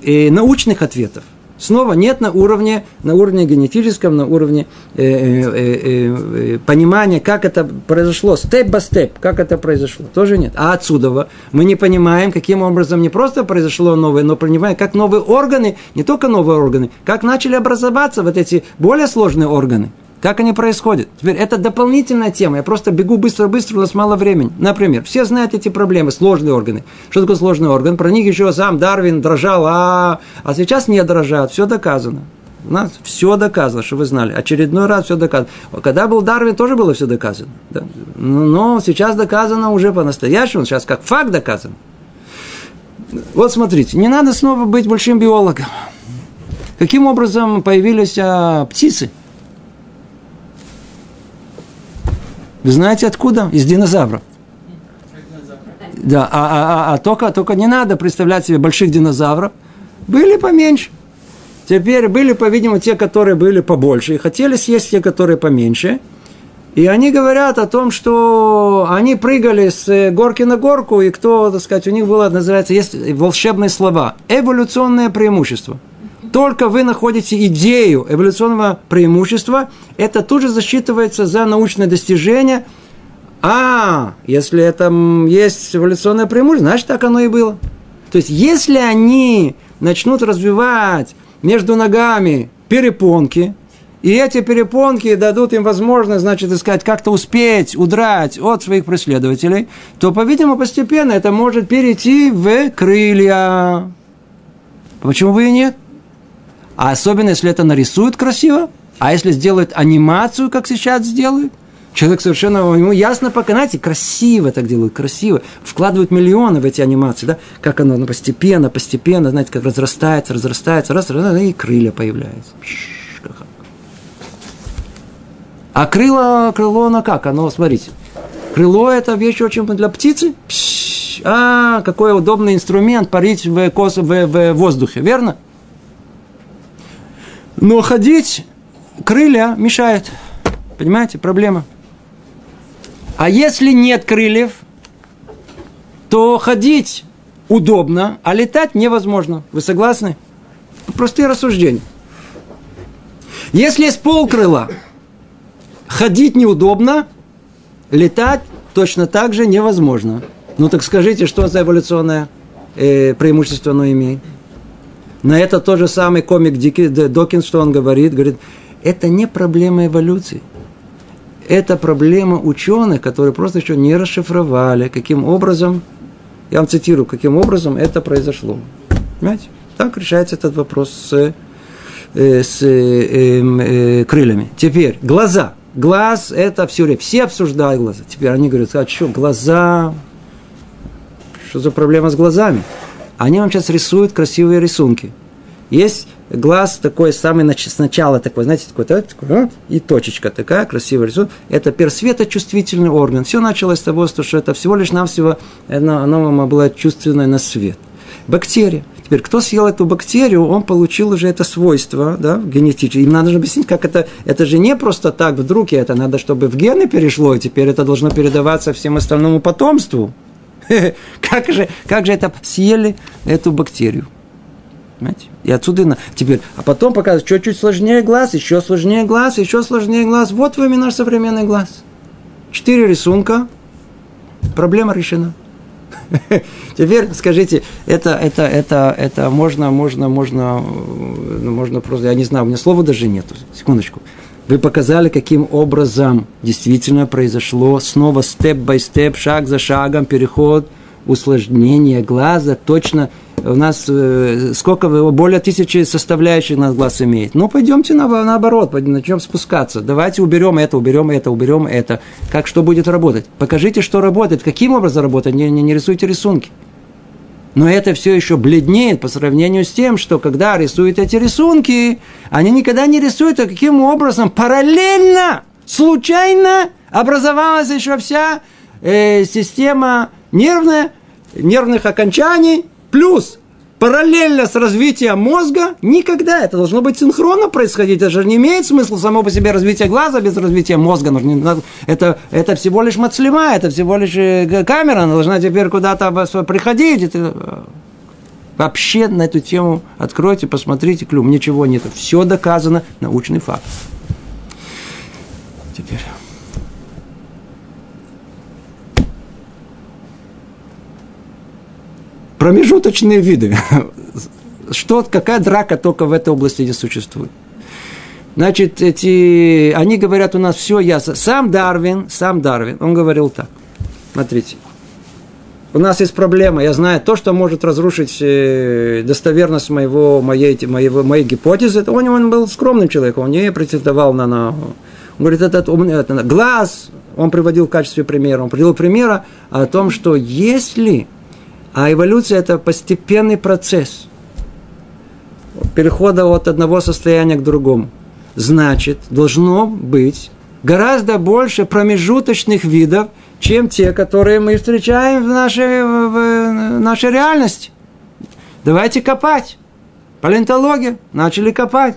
И научных ответов. Снова нет на уровне, на уровне генетическом, на уровне э, э, э, э понимания, как это произошло, степ-ба-степ, как это произошло, тоже нет. А отсюда мы не понимаем, каким образом не просто произошло новое, но понимаем, как новые органы, не только новые органы, как начали образоваться вот эти более сложные органы. Как они происходят? Теперь это дополнительная тема. Я просто бегу быстро-быстро, у нас мало времени. Например, все знают эти проблемы, сложные органы. Что такое сложный орган? Про них еще сам Дарвин дрожал, а, а сейчас не дрожат. Все доказано. У нас все доказано, что вы знали. Очередной раз все доказано. Когда был Дарвин, тоже было все доказано. Да? Но сейчас доказано уже по-настоящему. Сейчас как факт доказан. Вот смотрите, не надо снова быть большим биологом. Каким образом появились а, птицы? Вы знаете откуда? Из динозавров. Да, а, а, а, а только, только не надо представлять себе больших динозавров. Были поменьше. Теперь были, по-видимому, те, которые были побольше, и хотели съесть те, которые поменьше. И они говорят о том, что они прыгали с горки на горку, и кто, так сказать, у них было, называется, есть волшебные слова. Эволюционное преимущество – только вы находите идею эволюционного преимущества, это тут же засчитывается за научное достижение. А, если это есть эволюционное преимущество, значит, так оно и было. То есть, если они начнут развивать между ногами перепонки, и эти перепонки дадут им возможность, значит, искать, как-то успеть удрать от своих преследователей, то, по-видимому, постепенно это может перейти в крылья. Почему бы и нет? А особенно, если это нарисуют красиво, а если сделают анимацию, как сейчас сделают, Человек совершенно, ему ясно пока, знаете, красиво так делают, красиво. Вкладывают миллионы в эти анимации, да, как оно ну, постепенно, постепенно, знаете, как разрастается, разрастается, раз, раз, и крылья появляются. А крыло, крыло, оно как? Оно, смотрите, крыло – это вещь очень для птицы. А, какой удобный инструмент парить в, в, в воздухе, верно? Но ходить крылья мешает. Понимаете, проблема. А если нет крыльев, то ходить удобно, а летать невозможно. Вы согласны? Простые рассуждения. Если есть полкрыла, ходить неудобно, летать точно так же невозможно. Ну так скажите, что за эволюционное э, преимущество оно имеет? На это тот же самый комик Докинс, что он говорит, говорит, это не проблема эволюции. Это проблема ученых, которые просто еще не расшифровали, каким образом, я вам цитирую, каким образом это произошло. Понимаете? Так решается этот вопрос с, э, с э, э, крыльями. Теперь, глаза. Глаз – это все время. Все обсуждают глаза. Теперь они говорят, а что, глаза? Что за проблема с глазами? Они вам сейчас рисуют красивые рисунки. Есть глаз такой самый сначала такой, знаете, такой, такой и точечка такая, красивый рисунок. Это персветочувствительный орган. Все началось с того, что это всего лишь навсего оно, оно было чувственное на свет. Бактерия. Теперь, кто съел эту бактерию, он получил уже это свойство, да, генетическое. Им надо же объяснить, как это, это же не просто так вдруг, это надо, чтобы в гены перешло, и теперь это должно передаваться всем остальному потомству. как, же, как же это съели эту бактерию? Понимаете? И отсюда теперь, а потом показывают, что чуть сложнее глаз, еще сложнее глаз, еще сложнее глаз. Вот вам и наш современный глаз. Четыре рисунка, проблема решена. Теперь скажите, это, это, это, это можно, можно, можно, ну, можно просто, я не знаю, у меня слова даже нету. Секундочку. Вы показали, каким образом действительно произошло снова степ-бай-степ, шаг за шагом, переход, усложнение глаза, точно у нас э, сколько более тысячи составляющих на глаз имеет. Ну, пойдемте на, наоборот, начнем спускаться. Давайте уберем это, уберем это, уберем это. Как что будет работать? Покажите, что работает, каким образом работает, не, не, не рисуйте рисунки. Но это все еще бледнеет по сравнению с тем, что когда рисуют эти рисунки, они никогда не рисуют, а каким образом параллельно, случайно образовалась еще вся э, система нервная, нервных окончаний, плюс параллельно с развитием мозга, никогда это должно быть синхронно происходить. Это же не имеет смысла само по себе развитие глаза без развития мозга. Это, это всего лишь мацлема, это всего лишь э, камера, она должна теперь куда-то приходить. Это... Э, вообще на эту тему откройте, посмотрите, клюм, ничего нет. Все доказано, научный факт. Теперь. Промежуточные виды. Что, какая драка только в этой области не существует. Значит, эти, они говорят, у нас все ясно. Сам Дарвин, сам Дарвин, он говорил так. Смотрите. У нас есть проблема, я знаю, то, что может разрушить э, достоверность моего, моей, моего, моей гипотезы, он, он был скромным человеком, он не претендовал на, на... Он говорит, этот, это, глаз, он приводил в качестве примера, он приводил примера о том, что если а эволюция – это постепенный процесс перехода от одного состояния к другому. Значит, должно быть гораздо больше промежуточных видов, чем те, которые мы встречаем в нашей, в нашей реальности. Давайте копать. Палеонтология. Начали копать.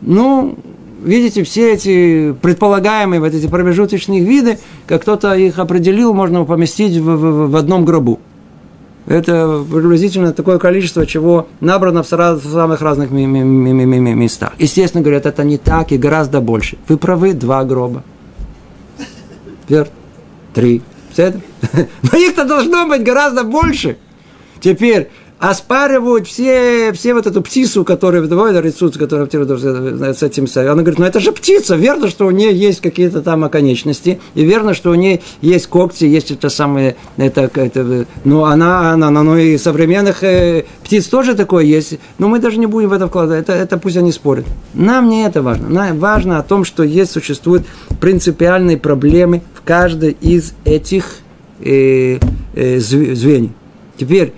Ну, видите, все эти предполагаемые вот эти промежуточные виды, как кто-то их определил, можно поместить в, в, в одном гробу. Это приблизительно такое количество, чего набрано в самых разных местах. Естественно, говорят, это не так и гораздо больше. Вы правы, два гроба. Верно? Три. Но их-то должно быть гораздо больше. Теперь, оспаривают все, все вот эту птицу, которая выдавали рисуют, которая с этим Она говорит, ну это же птица, верно, что у нее есть какие-то там оконечности, и верно, что у нее есть когти, есть это самое, это, это ну она, она, она, ну и современных э, птиц тоже такое есть, но мы даже не будем в это вкладывать, это, это пусть они спорят. Нам не это важно, нам важно о том, что есть, существуют принципиальные проблемы в каждой из этих э, э, звеньев. Теперь,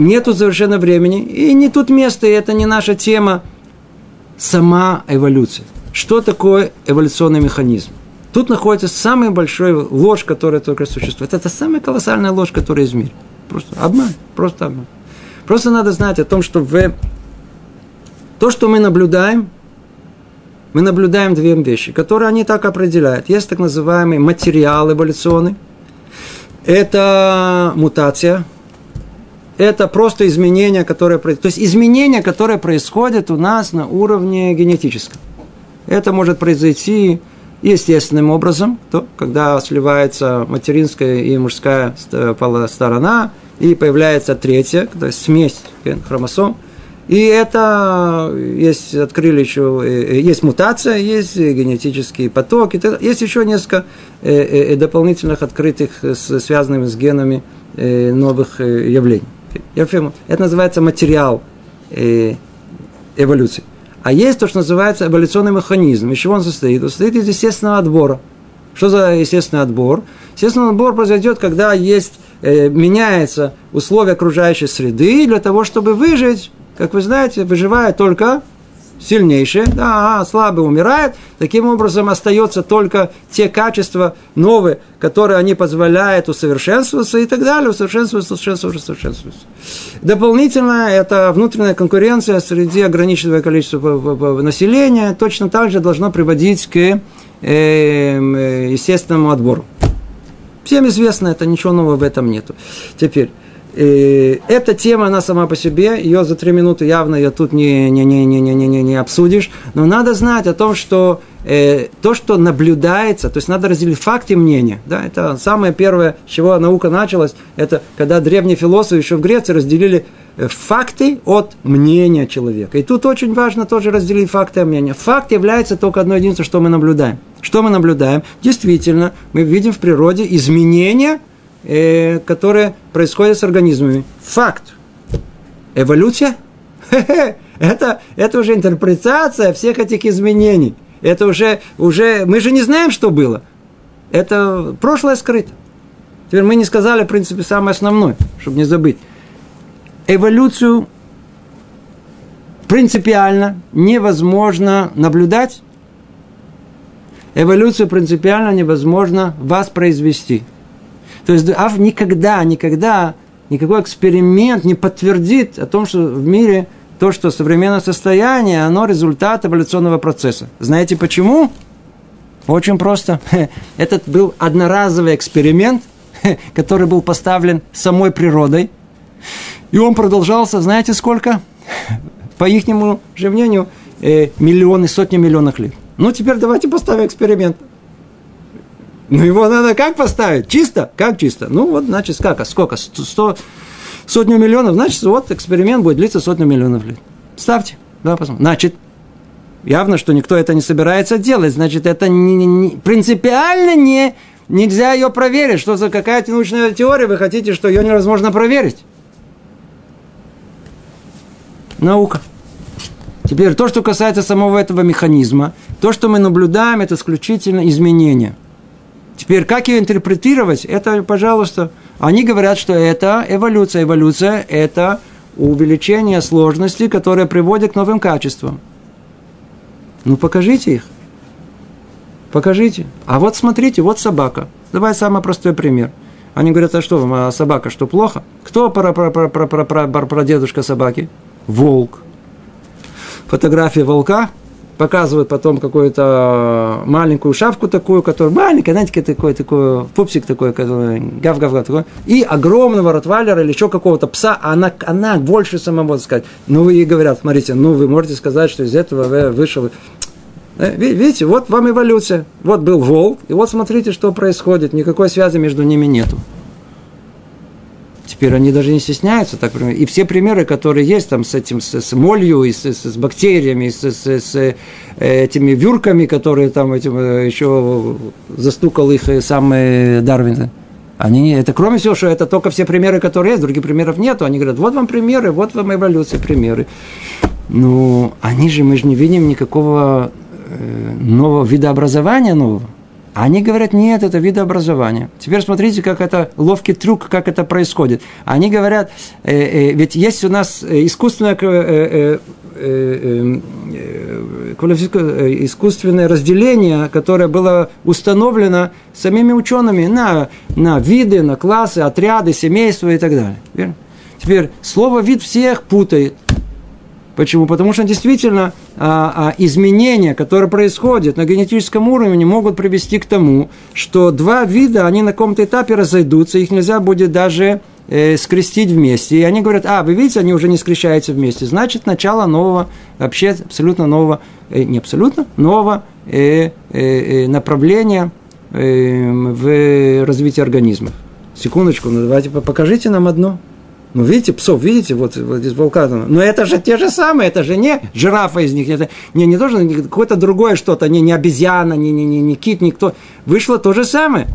нету совершенно времени, и не тут место, и это не наша тема. Сама эволюция. Что такое эволюционный механизм? Тут находится самая большая ложь, которая только существует. Это самая колоссальная ложь, которая в мире. Просто обман, просто обман. Просто надо знать о том, что в... то, что мы наблюдаем, мы наблюдаем две вещи, которые они так определяют. Есть так называемый материал эволюционный. Это мутация – это просто изменения, которые происходят. То есть изменения, которые происходят у нас на уровне генетическом. Это может произойти естественным образом, то, когда сливается материнская и мужская сторона, и появляется третья, то есть смесь хромосом. И это есть, открыли еще, э, э, есть мутация, есть генетические потоки, есть еще несколько э, дополнительных открытых, связанных с генами новых явлений. Это называется материал э, эволюции. А есть то, что называется эволюционный механизм. Из чего он состоит? Он состоит из естественного отбора. Что за естественный отбор? Естественный отбор произойдет, когда есть, э, меняется условия окружающей среды, для того, чтобы выжить, как вы знаете, выживает только сильнейшее, да, а слабый умирает. Таким образом, остается только те качества новые, которые они позволяют усовершенствоваться и так далее, усовершенствоваться, усовершенствоваться, усовершенствоваться. Дополнительно, это внутренняя конкуренция среди ограниченного количества населения точно так же должна приводить к э, э, естественному отбору. Всем известно, это ничего нового в этом нету. Теперь, и эта тема, она сама по себе, ее за три минуты явно ее тут не, не, не, не, не, не, не обсудишь. Но надо знать о том, что э, то, что наблюдается, то есть надо разделить факт и мнение. Да, это самое первое, с чего наука началась, это когда древние философы еще в Греции разделили э, факты от мнения человека. И тут очень важно тоже разделить факты и мнение. Факт является только одно единственное, что мы наблюдаем. Что мы наблюдаем? Действительно, мы видим в природе изменения – э, которые происходят с организмами. Факт. Эволюция? Это, это уже интерпретация всех этих изменений. Это уже, уже, мы же не знаем, что было. Это прошлое скрыто. Теперь мы не сказали, в принципе, самое основное, чтобы не забыть. Эволюцию принципиально невозможно наблюдать. Эволюцию принципиально невозможно воспроизвести. То есть Ав никогда, никогда никакой эксперимент не подтвердит о том, что в мире то, что современное состояние, оно результат эволюционного процесса. Знаете почему? Очень просто. Этот был одноразовый эксперимент, который был поставлен самой природой. И он продолжался, знаете сколько? По их же мнению, э, миллионы, сотни миллионов лет. Ну, теперь давайте поставим эксперимент. Ну, его надо как поставить? Чисто? Как чисто? Ну, вот, значит? А сколько? Сто, сотню миллионов? Значит, вот эксперимент будет длиться сотню миллионов лет. Ставьте. Да, посмотрим. Значит, явно, что никто это не собирается делать. Значит, это не, не, принципиально не, нельзя ее проверить. Что за какая-то научная теория, вы хотите, что ее невозможно проверить? Наука. Теперь то, что касается самого этого механизма, то, что мы наблюдаем, это исключительно изменения – Теперь, как ее интерпретировать, это, пожалуйста, они говорят, что это эволюция. Эволюция – это увеличение сложности, которое приводит к новым качествам. Ну, покажите их. Покажите. А вот смотрите, вот собака. Давай самый простой пример. Они говорят, а что, а собака, что плохо? Кто про, про, про, про, про, про, про дедушка собаки? Волк. Фотография волка показывают потом какую-то маленькую шапку такую, которая маленькая, знаете, такой, такой пупсик такой, который гав-гав-гав такой, и огромного ротвайлера или еще какого-то пса, она, она больше самого, сказать. Ну, и говорят, смотрите, ну, вы можете сказать, что из этого вышел э, Видите, вот вам эволюция. Вот был волк, и вот смотрите, что происходит. Никакой связи между ними нету. Теперь они даже не стесняются так И все примеры, которые есть там с этим, с, с молью, и с, с, с бактериями, с, с, с э, этими вюрками, которые там этим, э, еще застукал их сам Дарвин. Они, это кроме всего, что это только все примеры, которые есть, других примеров нету. Они говорят, вот вам примеры, вот вам эволюция примеры. Ну, они же, мы же не видим никакого э, нового вида образования нового. Они говорят, нет, это видообразование. Теперь смотрите, как это ловкий трюк, как это происходит. Они говорят, э, э, ведь есть у нас искусственное, э, э, э, э искусственное разделение, которое было установлено самими учеными на, на виды, на классы, отряды, семейства и так далее. Верно? Теперь слово вид всех путает. Почему? Потому что действительно а, а, изменения, которые происходят на генетическом уровне, могут привести к тому, что два вида, они на каком-то этапе разойдутся, их нельзя будет даже э, скрестить вместе. И они говорят, а, вы видите, они уже не скрещаются вместе. Значит, начало нового, вообще абсолютно нового, э, не абсолютно, нового э, направления в развитии организмов. Секундочку, ну давайте покажите нам одно. Ну, видите, псов, видите, вот, вот здесь вулкан. Но это же те же самые, это же не жирафа из них, это не, не должно, какое-то другое что-то, не, не обезьяна, не, не, не, не кит, никто. Вышло то же самое.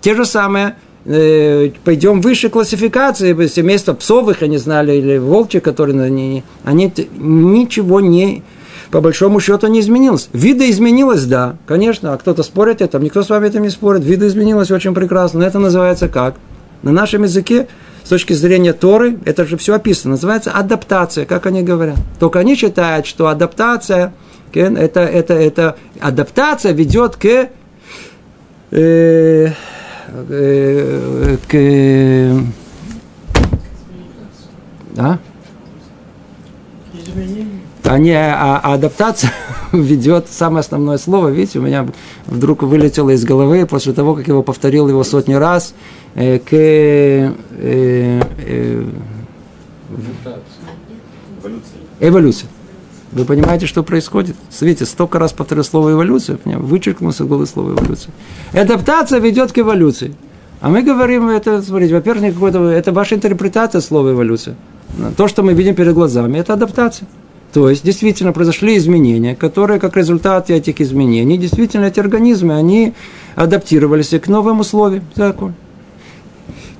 Те же самые, э, пойдем выше классификации, семейства псовых, они знали, или волчьих, которые, они, они ничего не, по большому счету не изменилось. Вида изменилось, да, конечно, а кто-то спорит это, никто с вами это не спорит. Вида изменилось очень прекрасно, но это называется как? На нашем языке точки зрения Торы, это же все описано, называется адаптация, как они говорят. Только они считают, что адаптация, это, это, это адаптация ведет к, э, э, к а? Не, а, а адаптация ведет самое основное слово. Видите, у меня вдруг вылетело из головы после того, как его повторил его сотни раз э, к э, э, эволюции. Вы понимаете, что происходит? Смотрите, столько раз повторил слово эволюция, вычеркнулось из головы слово эволюция. Адаптация ведет к эволюции. А мы говорим, это, смотрите, во-первых, это ваша интерпретация слова эволюция. То, что мы видим перед глазами, это адаптация. То есть, действительно, произошли изменения, которые, как результат этих изменений, действительно, эти организмы, они адаптировались к новым условиям. Закон.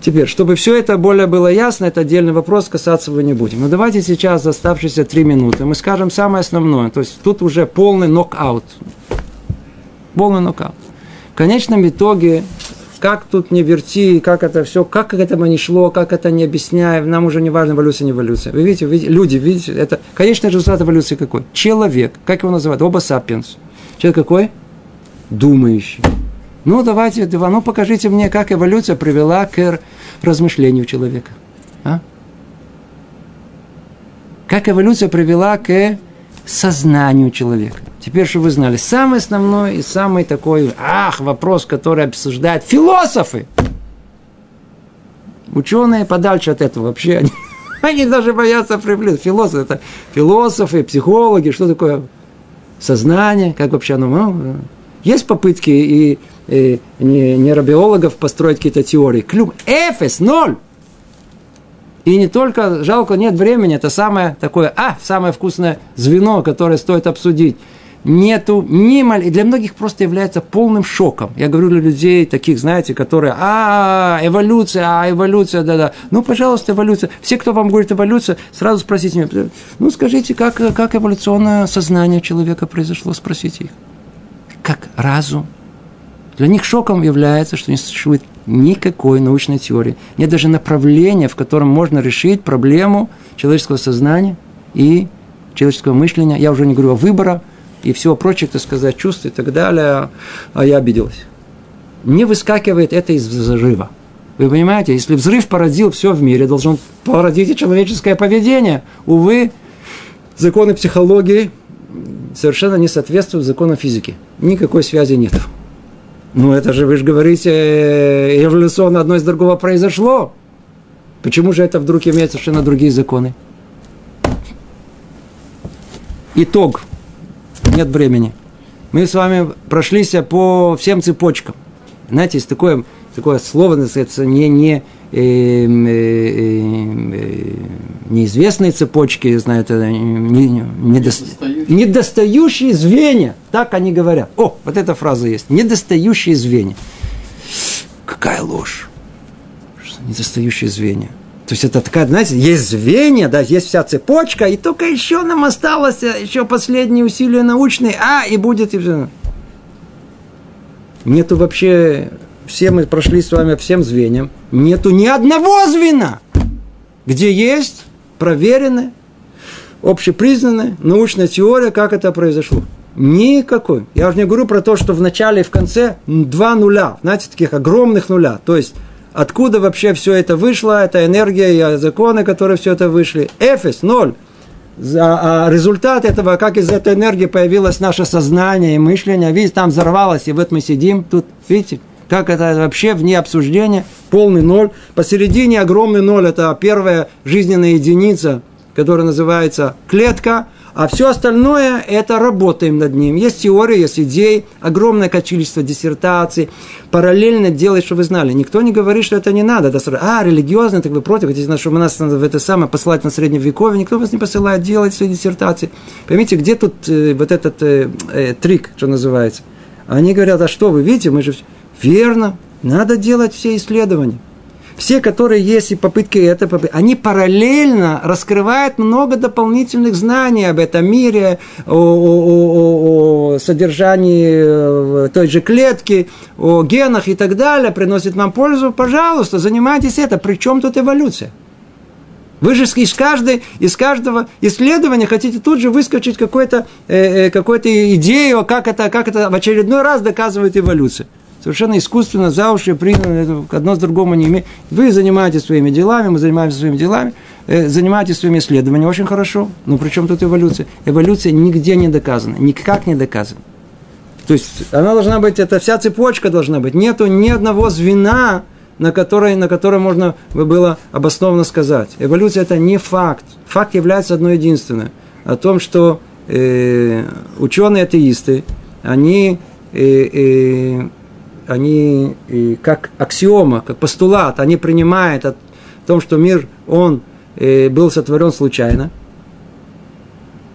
Теперь, чтобы все это более было ясно, это отдельный вопрос, касаться его не будем. Но давайте сейчас за оставшиеся три минуты мы скажем самое основное. То есть, тут уже полный нокаут. Полный нокаут. В конечном итоге как тут не верти, как это все, как к этому не шло, как это не объясняя, нам уже не важно, эволюция, не эволюция. Вы видите, видите люди, видите, это конечный результат эволюции какой? Человек, как его называют? Оба сапиенс. Человек какой? Думающий. Ну, давайте, ну, покажите мне, как эволюция привела к размышлению человека. А? Как эволюция привела к сознанию человека. Теперь, что вы знали, самый основной и самый такой, ах, вопрос, который обсуждают философы. Ученые подальше от этого вообще. Они, они даже боятся приблизить. Философы, это философы, психологи, что такое сознание, как вообще оно. Ну, есть попытки и, и нейробиологов построить какие-то теории. Клюм, эфес, ноль. И не только, жалко, нет времени, это самое такое, а, самое вкусное звено, которое стоит обсудить. Нету ни маль... И для многих просто является полным шоком. Я говорю для людей таких, знаете, которые, а, эволюция, а, эволюция, да-да. Ну, пожалуйста, эволюция. Все, кто вам говорит эволюция, сразу спросите меня, ну, скажите, как, как эволюционное сознание человека произошло, спросите их. Как разум. Для них шоком является, что не существует никакой научной теории. Нет даже направления, в котором можно решить проблему человеческого сознания и человеческого мышления. Я уже не говорю о выборах и всего прочего, так сказать, чувств и так далее. А я обиделась. Не выскакивает это из взрыва. Вы понимаете, если взрыв породил все в мире, должен породить и человеческое поведение. Увы, законы психологии совершенно не соответствуют законам физики. Никакой связи нет. Ну, это же, вы же говорите, э, эволюционно одно из другого произошло. Почему же это вдруг имеет совершенно другие законы? Итог. Нет времени. Мы с вами прошлись по всем цепочкам. Знаете, есть такое, такое слово, называется, не, не, э, э, э, неизвестные цепочки, знаю, это не, не, недостающие. звенья, так они говорят. О, вот эта фраза есть. Недостающие звенья. Какая ложь. Недостающие звенья. То есть это такая, знаете, есть звенья, да, есть вся цепочка, и только еще нам осталось еще последние усилия научные, а, и будет и. Нету вообще, все мы прошли с вами всем звеньям, нету ни одного звена, где есть проверенная, общепризнанная научная теория, как это произошло. Никакой. Я уже не говорю про то, что в начале и в конце два нуля, знаете, таких огромных нуля. То есть, откуда вообще все это вышло, это энергия и законы, которые все это вышли. Эфес, ноль. А результат этого, как из этой энергии появилось наше сознание и мышление, видите, там взорвалось, и вот мы сидим, тут, видите, как это вообще вне обсуждения, полный ноль. Посередине огромный ноль – это первая жизненная единица, которая называется клетка, а все остальное – это работаем над ним. Есть теория, есть идеи, огромное количество диссертаций. Параллельно делать, что вы знали. Никто не говорит, что это не надо. А, религиозно, так вы против, хотите, чтобы нас в это самое посылать на средневековье. Никто вас не посылает делать свои диссертации. Поймите, где тут э, вот этот э, э, трик, что называется? Они говорят, а что вы видите, мы же Верно, надо делать все исследования. Все, которые есть и попытки это, они параллельно раскрывают много дополнительных знаний об этом мире, о, о, о, о содержании э, той же клетки, о генах и так далее, приносит нам пользу, пожалуйста, занимайтесь это. Причем тут эволюция? Вы же из, каждой, из каждого исследования хотите тут же выскочить какую-то э, э какую идею, как это, как это в очередной раз доказывает эволюция совершенно искусственно, за уши признано, это одно с другому не имеет. Вы занимаетесь своими делами, мы занимаемся своими делами, э, занимаетесь своими исследованиями, очень хорошо. Но при чем тут эволюция? Эволюция нигде не доказана, никак не доказана. То есть она должна быть, это вся цепочка должна быть. Нету ни одного звена, на которой, на которой можно было обоснованно сказать. Эволюция это не факт. Факт является одно единственное. О том, что э, ученые-атеисты, они э, э, они как аксиома, как постулат, они принимают о том, что мир, он э, был сотворен случайно.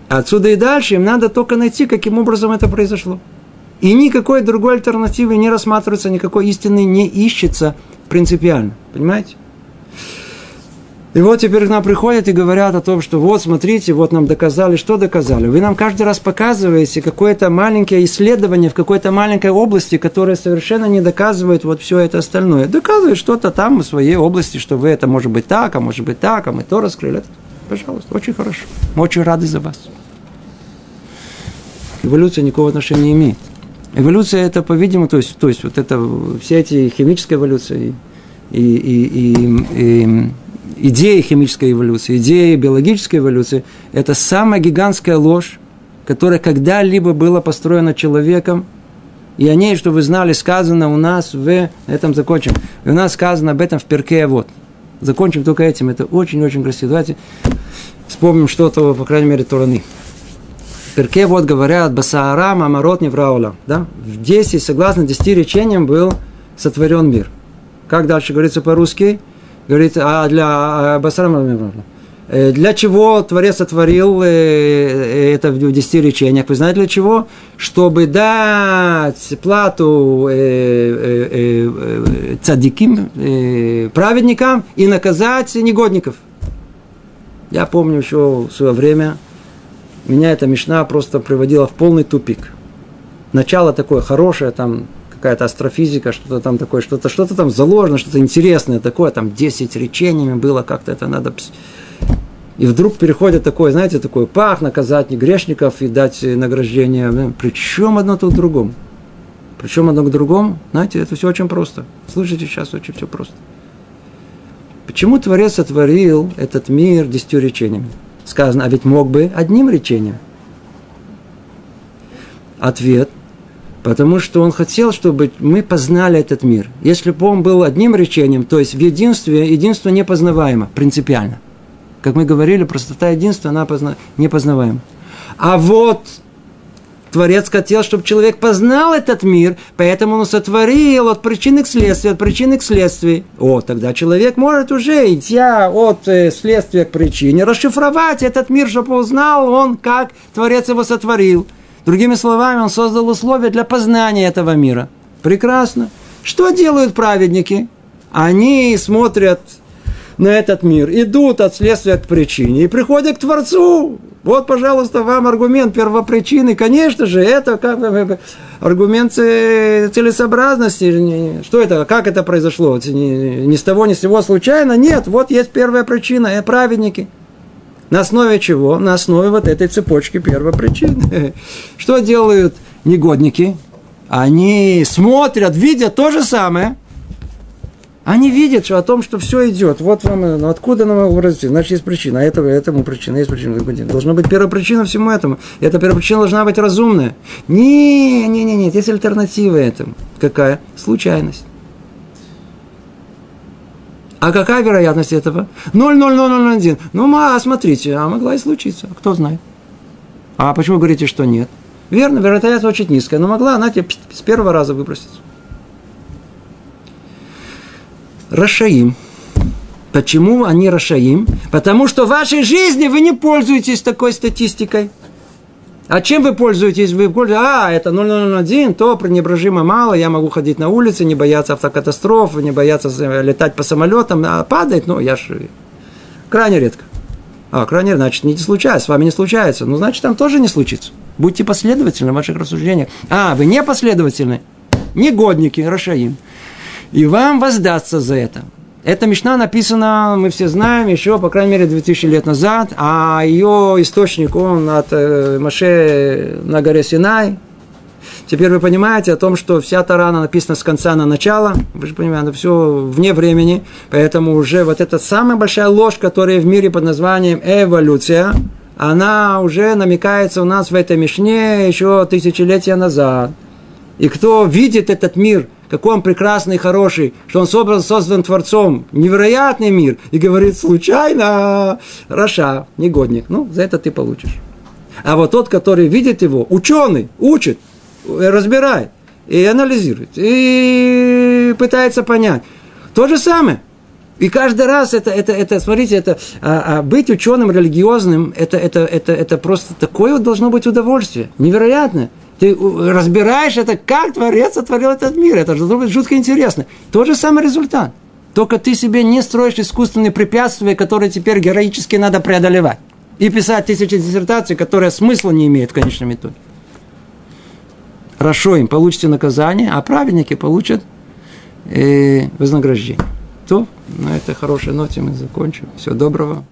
Отсюда и дальше им надо только найти, каким образом это произошло. И никакой другой альтернативы не рассматривается, никакой истины не ищется принципиально. Понимаете? И вот теперь к нам приходят и говорят о том, что вот смотрите, вот нам доказали, что доказали. Вы нам каждый раз показываете какое-то маленькое исследование в какой-то маленькой области, которое совершенно не доказывает вот все это остальное. Доказывает что-то там в своей области, что вы это может быть так, а может быть так, а мы то раскрыли. Пожалуйста, очень хорошо. Мы очень рады за вас. Эволюция никакого отношения не имеет. Эволюция это, по-видимому, то есть, то есть вот это все эти химические эволюции и, и, и, и идеи химической эволюции, идеи биологической эволюции, это самая гигантская ложь, которая когда-либо была построена человеком, и о ней, что вы знали, сказано у нас в... Этом закончим. И у нас сказано об этом в перке вот. Закончим только этим. Это очень-очень красиво. Давайте вспомним что-то, по крайней мере, Тураны. Перке вот говорят, Басаара Мамарот Невраула. Да? В 10, согласно 10 речениям, был сотворен мир. Как дальше говорится по-русски? Говорит, а для а, Басаара Мамарот Э, для чего Творец сотворил э, э, это в десяти речениях? Вы знаете для чего? Чтобы дать плату цадиким, праведникам и наказать негодников. Я помню еще в свое время, меня эта мешна просто приводила в полный тупик. Начало такое хорошее, там какая-то астрофизика, что-то там такое, что-то, что-то там заложено, что-то интересное такое, там 10 речениями было, как-то это надо и вдруг переходит такой, знаете, такой пах, наказать грешников и дать награждение. Причем одно то к другому. Причем одно к другому, знаете, это все очень просто. Слушайте, сейчас очень все просто. Почему Творец сотворил этот мир десятью речениями? Сказано, а ведь мог бы одним речением. Ответ, потому что он хотел, чтобы мы познали этот мир. Если бы он был одним речением, то есть в единстве, единство непознаваемо, принципиально. Как мы говорили, простота единства, она позна... непознаваема. А вот Творец хотел, чтобы человек познал этот мир, поэтому он сотворил от причины к следствию, от причины к следствию. О, тогда человек может уже, идя от э, следствия к причине, расшифровать этот мир, чтобы узнал он, как Творец его сотворил. Другими словами, он создал условия для познания этого мира. Прекрасно. Что делают праведники? Они смотрят на этот мир, идут от следствия к причине и приходят к Творцу. Вот, пожалуйста, вам аргумент первопричины. Конечно же, это как аргумент целесообразности. Что это? Как это произошло? Ни, с того, ни с сего случайно? Нет, вот есть первая причина, это праведники. На основе чего? На основе вот этой цепочки первопричины. Что делают негодники? Они смотрят, видят то же самое – они видят что, о том, что все идет. Вот вам, ну, откуда нам выразить? Значит, есть причина. А этого, этому причина, есть причина. Должна быть первая причина всему этому. Эта первая причина должна быть разумная. Не, не, не, нет, есть альтернатива этому. Какая? Случайность. А какая вероятность этого? 0,0001. Ну, а смотрите, а могла и случиться. Кто знает. А почему говорите, что нет? Верно, вероятность очень низкая, но могла она тебе с первого раза выброситься. Рашаим. Почему они Рашаим? Потому что в вашей жизни вы не пользуетесь такой статистикой. А чем вы пользуетесь? Вы пользуетесь, а, это 001, то пренебрежимо мало, я могу ходить на улице, не бояться автокатастроф, не бояться летать по самолетам, а падает, ну, я же крайне редко. А, крайне, значит, не случается, с вами не случается. Ну, значит, там тоже не случится. Будьте последовательны в ваших рассуждениях. А, вы не последовательны. Негодники, Рашаим и вам воздастся за это. Эта мечта написана, мы все знаем, еще, по крайней мере, 2000 лет назад, а ее источник, он от э, Маше на горе Синай. Теперь вы понимаете о том, что вся Тарана написана с конца на начало, вы же понимаете, все вне времени, поэтому уже вот эта самая большая ложь, которая в мире под названием эволюция, она уже намекается у нас в этой Мишне еще тысячелетия назад. И кто видит этот мир – какой он прекрасный хороший, что он собран, создан Творцом, невероятный мир, и говорит, случайно, Раша, негодник, ну, за это ты получишь. А вот тот, который видит его, ученый, учит, разбирает, и анализирует, и пытается понять. То же самое. И каждый раз это, это, это смотрите, это, а, а быть ученым религиозным, это, это, это, это просто такое должно быть удовольствие. Невероятное. Ты разбираешь это, как Творец сотворил этот мир. Это должно быть жутко интересно. Тот же самый результат. Только ты себе не строишь искусственные препятствия, которые теперь героически надо преодолевать. И писать тысячи диссертаций, которые смысла не имеют в конечном итоге. Хорошо, им получите наказание, а праведники получат э, вознаграждение. То на этой хорошей ноте мы закончим. Всего доброго.